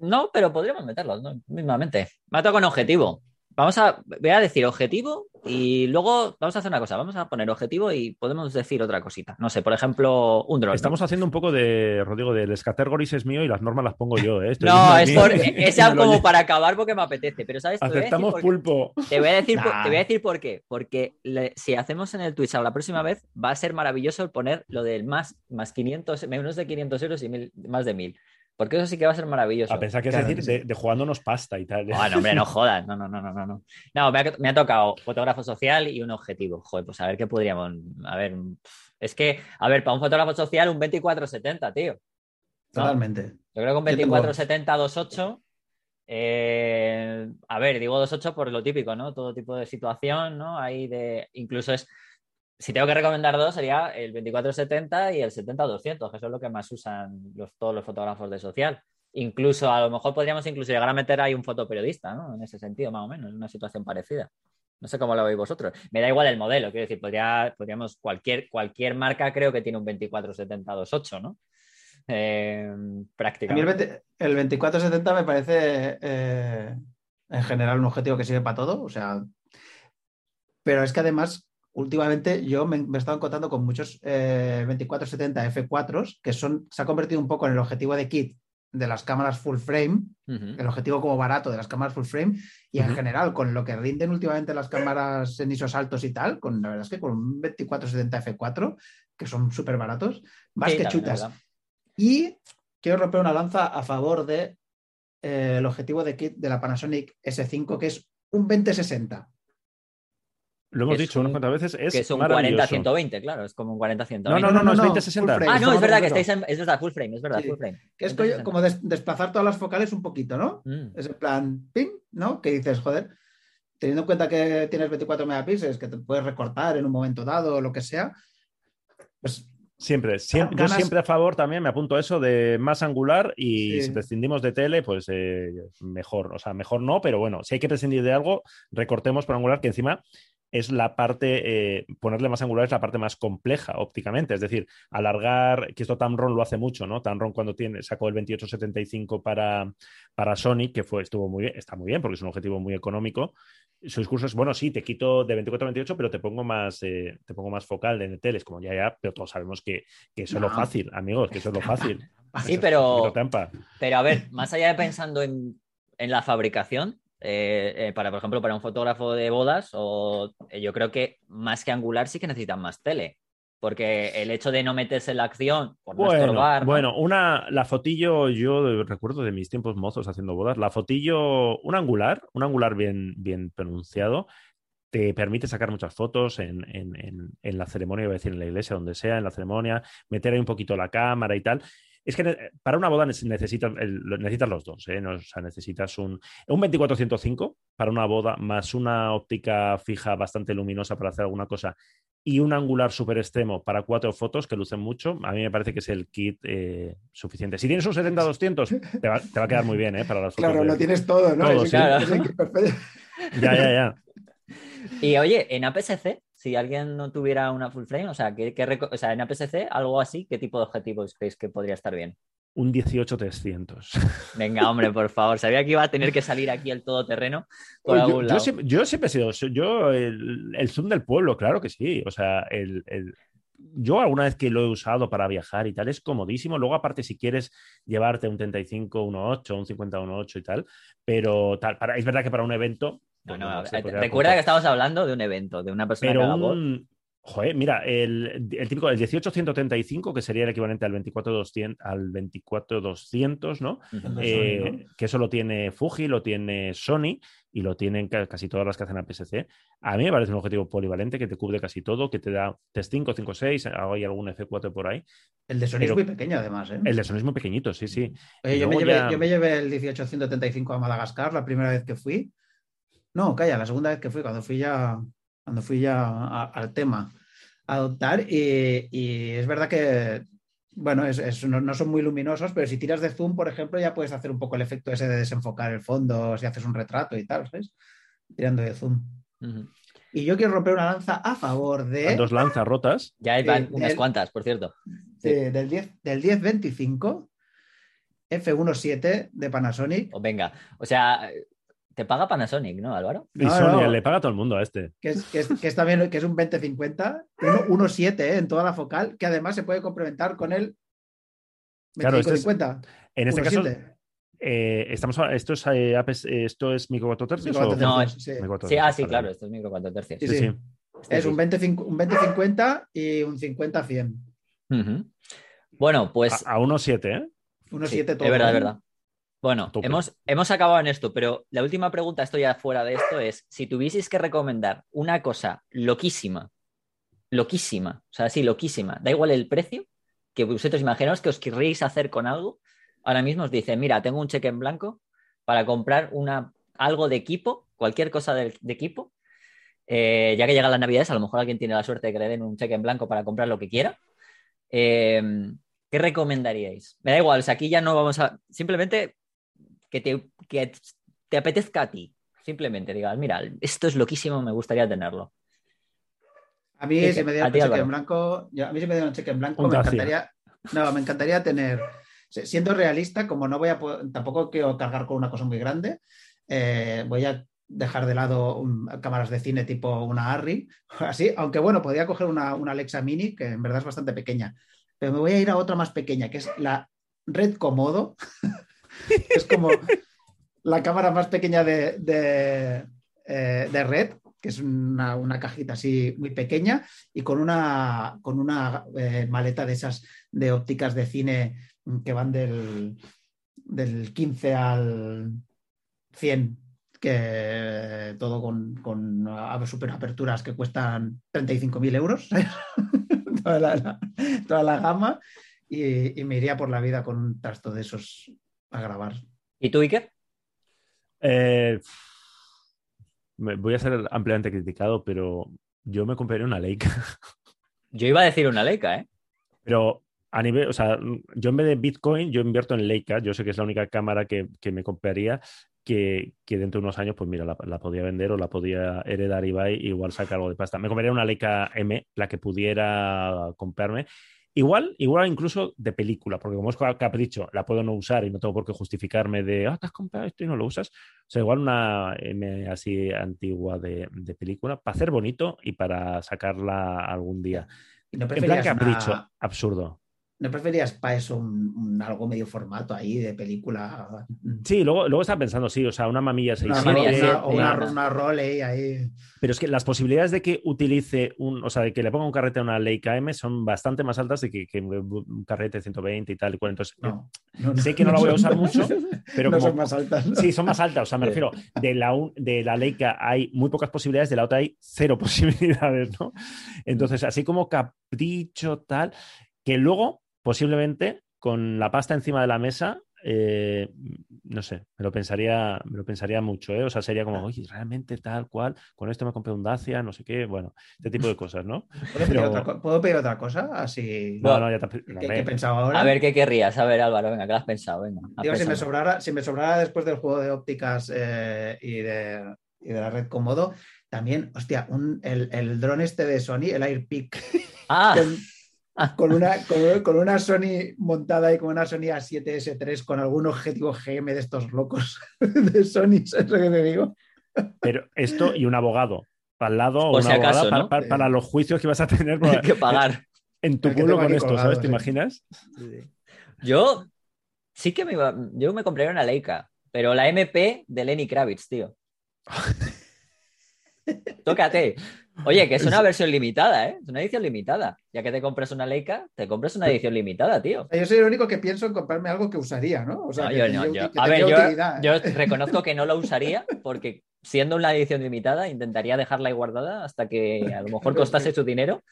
No, pero podríamos meterlo, ¿no? mismamente. Me ha tocado un objetivo. Vamos a, voy a decir objetivo y luego vamos a hacer una cosa. Vamos a poner objetivo y podemos decir otra cosita. No sé, por ejemplo, un drone. Estamos haciendo un poco de, Rodrigo, del Scatergoris es mío y las normas las pongo yo. ¿eh? no, es, por, (laughs) es como para acabar porque me apetece. Pero ¿sabes? Aceptamos pulpo. Te voy, a decir por, te voy a decir por qué. Porque si hacemos en el Twitch la próxima vez, va a ser maravilloso el poner lo del más, más 500, menos de 500 euros y más de 1000. Porque eso sí que va a ser maravilloso. A pensar que es decir, de, jugándonos pasta y tal. Ah, no, hombre, no (laughs) jodas. No, no, no, no, no. No, me ha, tocado fotógrafo social y un objetivo. Joder, pues a ver qué podríamos. A ver, es que, a ver, para un fotógrafo social, un 2470, tío. Totalmente. Yo creo que un 2470 28. Eh, a ver, digo 28 por lo típico, ¿no? Todo tipo de situación, ¿no? Ahí de. Incluso es si tengo que recomendar dos, sería el 2470 y el 70-200, que eso es lo que más usan todos los fotógrafos de social. Incluso, a lo mejor podríamos incluso llegar a meter ahí un fotoperiodista, ¿no? En ese sentido, más o menos, en una situación parecida. No sé cómo lo veis vosotros. Me da igual el modelo, quiero decir, podría, podríamos, cualquier, cualquier marca creo que tiene un 2470-28, ¿no? Eh, prácticamente. el, el 2470 me parece eh, en general un objetivo que sirve para todo, o sea, pero es que además últimamente yo me, he estado encontrando con muchos eh, 2470 F4 que son, se ha convertido un poco en el objetivo de kit de las cámaras full frame, el objetivo como barato de las cámaras full frame, y en general con lo que rinden últimamente las cámaras en ISOs altos y tal, con la verdad es que con un 2470 F4, que son súper baratos, más que chutas. Y quiero romper una lanza a favor de eh, el objetivo de kit de la Panasonic S5, que es un 2060. Lo hemos dicho unas cuantas veces, es Que es un 40-120, claro, es como un 40-120. No, no, no, no, es 20-60. Ah, no, es verdad que estáis en, es verdad, full frame, es verdad, full frame. Que es como desplazar todas las focales un poquito, ¿no? Mm. Es en plan, ping, ¿no? Que dices, joder, teniendo en cuenta que tienes 24 megapíxeles, que te puedes recortar en un momento dado o lo que sea, pues Siempre, siempre yo siempre a favor también me apunto a eso de más angular y si prescindimos de tele, pues eh, mejor. O sea, mejor no, pero bueno, si hay que prescindir de algo, recortemos por angular, que encima es la parte, eh, ponerle más angular es la parte más compleja ópticamente, es decir, alargar, que esto Tamron lo hace mucho, ¿no? Tamron cuando tiene, sacó el 2875 para, para Sony, que fue, estuvo muy bien, está muy bien porque es un objetivo muy económico. Su discurso es, bueno, sí, te quito de 24 a 28, pero te pongo más, eh, te pongo más focal de teles, como ya, ya, pero todos sabemos que, eso es lo fácil, amigos, que eso es lo fácil. Sí, pero, (laughs) pero a ver, más allá de pensando en, en la fabricación, eh, eh, para, por ejemplo, para un fotógrafo de bodas, o eh, yo creo que más que angular sí que necesitan más tele. Porque el hecho de no meterse en la acción, por no bueno, estorbar. Bueno, una, la fotillo, yo recuerdo de mis tiempos mozos haciendo bodas, la fotillo, un angular, un angular bien, bien pronunciado, te permite sacar muchas fotos en, en, en, la ceremonia, iba a decir en la iglesia, donde sea, en la ceremonia, meter ahí un poquito la cámara y tal. Es que para una boda necesitas, necesitas los dos, ¿eh? o sea, necesitas un, un 2405 para una boda más una óptica fija bastante luminosa para hacer alguna cosa y un angular super extremo para cuatro fotos que lucen mucho, a mí me parece que es el kit eh, suficiente. Si tienes un 70-200, te va, a quedar muy bien, ¿eh? Para las fotos. Claro, lo tienes todo, ¿no? (laughs) ya, ya, ya. Y oye, en APS-C, si alguien no tuviera una full frame, o sea, ¿qué, o sea, en APS-C, algo así, ¿qué tipo de objetivo creéis que podría estar bien? un 18-300. Venga, hombre, por favor. Sabía que iba a tener que salir aquí el todoterreno por algún lado. Yo, siempre, he sido yo el, zoom del pueblo, claro que sí. O sea, el, yo alguna vez que lo he usado para viajar y tal, es comodísimo. Luego, aparte, si quieres llevarte un 35 1.8, un 50 1.8 y tal, pero tal, para, es verdad que para un evento... Bueno, recuerda que estamos hablando de un evento, de una persona pero que Joder, mira, el, típico, el 18135, que sería el equivalente al 24200, al 24200 ¿no? Eh, que eso lo tiene Fuji, lo tiene Sony y lo tienen casi todas las que hacen a PSC. A mí me parece un objetivo polivalente que te cubre casi todo, que te da test 5, 5, 6, hay algún F4 por ahí. El de Sony es muy pequeño, además. ¿eh? El de Sony es muy pequeñito, sí, sí. yo, me llevé, yo, me llevé, el 18135 a Madagascar la primera vez que fui. No, calla, la segunda vez que fui, cuando fui ya cuando fui ya al tema a adoptar. Y, es verdad que, bueno, no, son muy luminosos, pero si tiras de zoom, por ejemplo, ya puedes hacer un poco el efecto ese de desenfocar el fondo, si haces un retrato y tal, ¿sabes? Tirando de zoom. Y yo quiero romper una lanza a favor de. Dos lanzas rotas. Ya hay unas cuantas, por cierto. del, 10, del 1025 F17 de Panasonic. O venga, o sea, te paga Panasonic, ¿no, Álvaro? Y Sony le paga a todo el mundo a este. Que es, también que es un 2050, 1.7 ¿eh? en toda la focal, que además se puede complementar con el 2550. Claro, en este caso, eh, estamos, esto es, eh, esto es micro 4 tercios. no, sí. sí, ah, sí, claro, esto es micro 4 tercios. Sí, sí. Es un 2050 y un 50-100. Bueno, pues. A, a 1.7, ¿eh? 1.7 todo. Es verdad, es verdad. Bueno, hemos, hemos acabado en esto, pero la última pregunta, esto ya fuera de esto, es si tuvieseis que recomendar una cosa loquísima, loquísima, o sea, sí, loquísima, da igual el precio, que vosotros imaginaos que os querréis hacer con algo, ahora mismo os dice, mira, tengo un cheque en blanco para comprar una, algo de equipo, cualquier cosa de, equipo, eh, ya que llegan las navidades, a lo mejor alguien tiene la suerte de que le den un cheque en blanco para comprar lo que quiera. Eh, ¿Qué recomendaríais? Me da igual, o sea, aquí ya no vamos a. Simplemente que te, que te apetezca a ti. Simplemente digas, mira, esto es loquísimo, me gustaría tenerlo. A mí, si me dieran un cheque en blanco, a mí si me dieran un cheque en blanco, me encantaría, no, me encantaría tener, siendo realista, como no voy a, tampoco quiero cargar con una cosa muy grande, eh, voy a dejar de lado cámaras de cine tipo una Arri, (laughs) así, aunque bueno, podría coger una, una, Alexa Mini, que en verdad es bastante pequeña, pero me voy a ir a otra más pequeña, que es la Red Comodo, (laughs) es como la cámara más pequeña de, eh, red, que es una, cajita así muy pequeña y con una, con una eh, maleta de esas de ópticas de cine que van del, del 15 al 100, que todo con, con super aperturas que cuestan 35.000 euros, (laughs) toda, la, toda, la, gama, y, y, me iría por la vida con un trasto de esos a grabar. ¿Y tú, Iker? Eh, voy a ser ampliamente criticado, pero yo me compraría una Leica. (laughs) Yo iba a decir una Leica, ¿eh? Pero a nivel, o sea, yo en vez de Bitcoin, yo invierto en Leica. Yo sé que es la única cámara que, me compraría que, dentro de unos años, pues mira, la, podía vender o la podía heredar Ibai y igual sacar algo de pasta. Me compraría una Leica M, la que pudiera comprarme. Igual, igual incluso de película, porque como es capricho, la puedo no usar y no tengo por qué justificarme de, ah, te has comprado esto y no lo usas. O sea, igual una M así antigua de, película, para hacer bonito y para sacarla algún día. en plan capricho, absurdo. ¿No preferías para eso un, algo medio formato ahí de película? Sí, luego, luego estaba pensando, sí, o sea, una mamilla 6 Una, una, una, role ahí. Pero es que las posibilidades de que utilice un, o sea, de que le ponga un carrete a una Leica M son bastante más altas de que, un carrete 120 y tal y cual. Entonces, sé que no la voy a usar (laughs) mucho, pero como, son más altas. Sí, son más altas. O sea, me refiero, de la, de la Leica hay muy pocas posibilidades, de la otra hay cero (laughs) posibilidades, ¿no? Entonces, así como capricho tal, que luego posiblemente con la pasta encima de la mesa eh, no sé, me lo pensaría, me lo pensaría mucho, ¿eh? O sea, sería como, oye, realmente tal cual, con esto me compré un Dacia, no sé qué, bueno, este tipo de cosas, ¿no? ¿Puedo, pedir, otra, cosa? Así. No, no, ya te... ¿Qué, he pensado ahora? A ver, ¿qué querrías? A ver, Álvaro, venga, ¿qué has pensado? Venga, Digo, si me, sobrara, si me sobrara después del juego de ópticas eh, y, de, y de la red Comodo, también, hostia, un, el, el dron este de Sony, el AirPic. Ah. (laughs) Con, una, con, una Sony montada y con una Sony A7S3 con algún objetivo GM de estos locos (laughs) de Sony, ¿sabes lo que te digo? Pero esto y un abogado para el lado, o para, los juicios que vas a tener (laughs) que pagar en tu pueblo con esto, ¿sabes? ¿Te imaginas? Yo sí que me iba, yo me compraría una Leica, pero la MP de Lenny Kravitz, tío. (laughs) Tócate. Oye, que es una versión limitada, ¿eh? Es una edición limitada. Ya que te compras una Leica, te compras una edición limitada, tío. Yo soy el único que pienso en comprarme algo que usaría, ¿no? O sea, yo, a ver, yo, (laughs) reconozco que no lo usaría porque siendo una edición limitada intentaría dejarla ahí guardada hasta que a lo mejor costase su dinero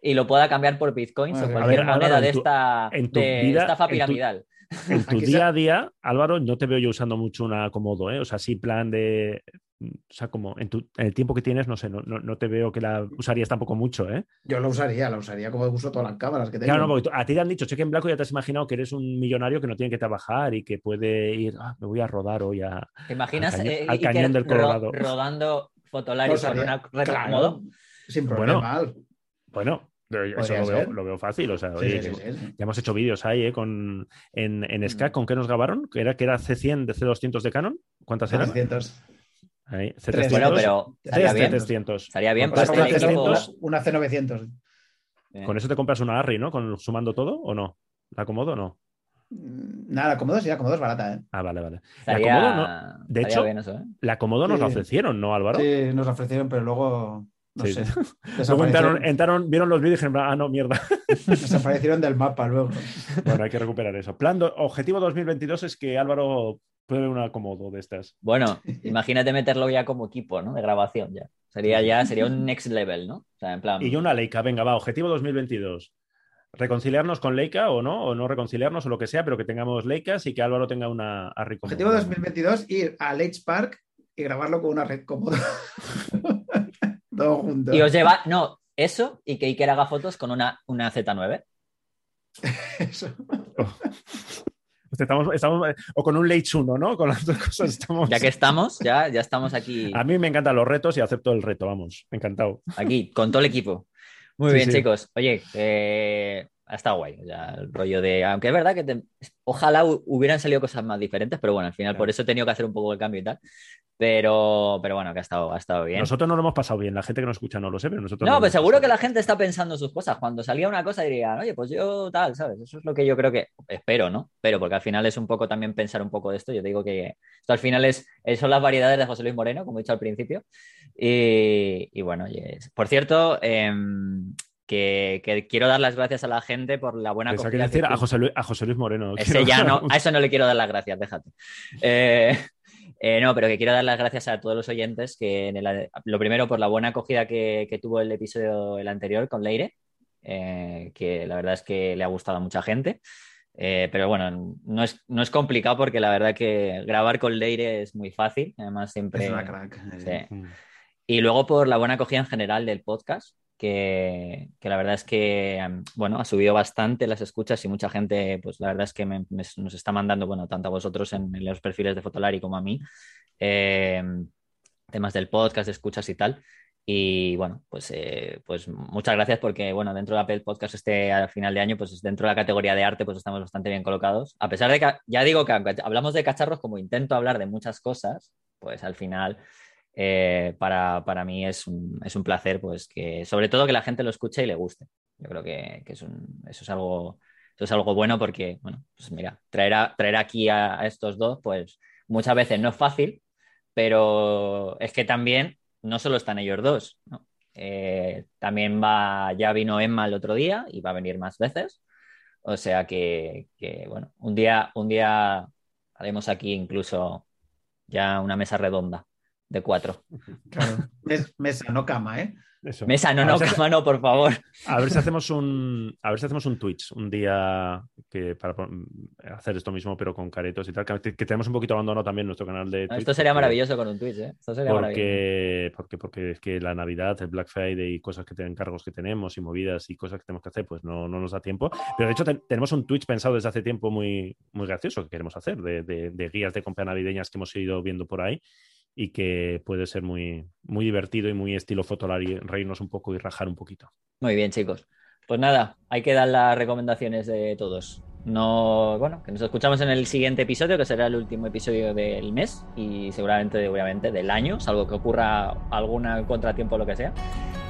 y lo pueda cambiar por bitcoins o cualquier moneda de esta estafa piramidal. En (laughs) tu día a día, Álvaro, no te veo yo usando mucho una Komodo, ¿eh? O sea, sí, plan de. O sea, como en, el tiempo que tienes, no sé, no, no, te veo que la usarías tampoco mucho, ¿eh? Yo la usaría, la usaría como uso todas las cámaras que tengo. Claro, no, porque a ti te han dicho cheque en blanco y ya te has imaginado que eres un millonario que no tiene que trabajar y que puede ir, ah, me voy a rodar hoy a. ¿Te imaginas al cañón, del Colorado? rodando fotolarios con una red claro, Sin problema. Bueno, bueno eso lo veo, fácil. O sea, ya hemos hecho vídeos ahí ¿eh? con, en, en mm. SCAC. ¿Con qué nos grabaron? ¿Que era, que era C100 de C200 de Canon? ¿Cuántas eran? C300. Ahí, C300. Bueno, pero estaría bien. Estaría bien para equipo... Una C900. Con eso te compras una Arri, ¿no? Con, sumando todo o no? ¿La Comodo o no? Mm, nada, la Comodo sí, la Comodo es barata, ¿eh? Ah, vale, vale. La Comodo no. De hecho, ¿eh? la Comodo nos la ofrecieron, ¿no, Álvaro? Sí, nos la ofrecieron, pero luego no sé. (laughs) Luego entraron, vieron los vídeos y dijeron, ah, no, mierda. (laughs) Desaparecieron del mapa luego. Bueno, hay que recuperar eso. Plan, objetivo 2022 es que Álvaro puede ver una Comodo de estas. Bueno, (laughs) imagínate meterlo ya como equipo, ¿no? De grabación ya. Sería ya, sería un next level, ¿no? O sea, en plan... Y yo una Leica, venga, va, objetivo 2022. Reconciliarnos con Leica o no, o no reconciliarnos o lo que sea, pero que tengamos Leicas y que Álvaro tenga una Objetivo 2022, ir a Leitch Park y grabarlo con una red cómoda. (laughs) Y os lleva, no, eso y que Iker haga fotos con una, una Z9. (laughs) Eso. O con un Leitch 1, ¿no? Con las dos cosas estamos. Ya que estamos, ya, ya estamos aquí. A mí me encantan los retos y acepto el reto, vamos. Encantado. Aquí, con todo el equipo. Muy bien, chicos. Oye, eh, ha estado guay. el rollo de. Aunque es verdad que ojalá hubieran salido cosas más diferentes, pero bueno, al final por eso he tenido que hacer un poco el cambio y tal. Pero, pero bueno, que ha estado, ha estado bien. Nosotros no lo hemos pasado bien, la gente que nos escucha no lo sé, pero nosotros. No, pues seguro que la gente está pensando sus cosas. Cuando salía una cosa dirían, oye, pues yo tal, ¿sabes? Eso es lo que yo creo que. Espero, ¿no? Pero porque al final es un poco también pensar un poco de esto. Yo digo que esto al final es, son las variedades de José Luis Moreno, como he dicho al principio. Y, bueno, oye, por cierto, em, que, quiero dar las gracias a la gente por la buena acogida. decir a, José Luis, a José Luis Moreno. ya no, (laughs) a eso no le quiero dar las gracias, déjate. Eh, (laughs) eh, no, pero que quiero dar las gracias a todos los oyentes, que lo primero por la buena acogida que, tuvo el episodio el anterior con Leire, eh, que la verdad es que le ha gustado a mucha gente. Eh, pero bueno, no es, no es complicado porque la verdad que grabar con Leire es muy fácil. Además, siempre. Es una crack. Mm. Y luego por la buena acogida en general del podcast, que, la verdad es que, bueno, ha subido bastante las escuchas y mucha gente, pues la verdad es que nos está mandando, bueno, tanto a vosotros en, los perfiles de Fotolari como a mí, eh, temas del podcast, de escuchas y tal. Y bueno, pues, eh, pues muchas gracias porque, bueno, dentro de Apple Podcast este al final de año, pues dentro de la categoría de arte, pues estamos bastante bien colocados. A pesar de que, ya digo que hablamos de cacharros, como intento hablar de muchas cosas, pues al final eh, para, para, mí es un, es un, placer, pues que sobre todo que la gente lo escuche y le guste. Yo creo que, que es un, eso, es algo, eso es algo bueno porque, bueno, pues mira, traer, traer aquí a, estos dos, pues muchas veces no es fácil, pero es que también no solo están ellos dos. Eh, también va, ya vino Emma el otro día y va a venir más veces. O sea que, que, bueno, un día, un día haremos aquí incluso ya una mesa redonda de cuatro. Claro. (laughs) mesa, no cama, ¿eh? Mesa, no, no, cama, no, por favor. A ver si hacemos un, a ver si hacemos un Twitch un día que para hacer esto mismo, pero con caretos y tal. Que, tenemos un poquito abandonado también nuestro canal de Twitch. Esto sería maravilloso con un Twitch, ¿eh? Esto sería porque, porque, porque es que la Navidad, el Black Friday y cosas que tienen cargos que tenemos y movidas y cosas que tenemos que hacer, pues no, no nos da tiempo. Pero de hecho tenemos un Twitch pensado desde hace tiempo muy, muy gracioso que queremos hacer, de, de guías de compra navideñas que hemos ido viendo por ahí y que puede ser muy, muy divertido y muy estilo fotolari, reírnos un poco y rajar un poquito. Muy bien, chicos. Pues nada, hay que dar las recomendaciones de todos. No, bueno, que nos escuchamos en el siguiente episodio, que será el último episodio del mes y seguramente, obviamente, del año, salvo que ocurra algún contratiempo o lo que sea.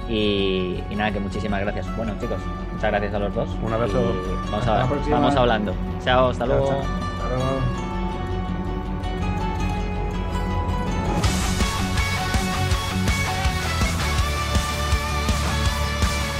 Y, nada, que muchísimas gracias. Bueno, chicos, muchas gracias a los dos. Un abrazo. Vamos, a, vamos hablando. Chao, hasta luego. Hasta luego.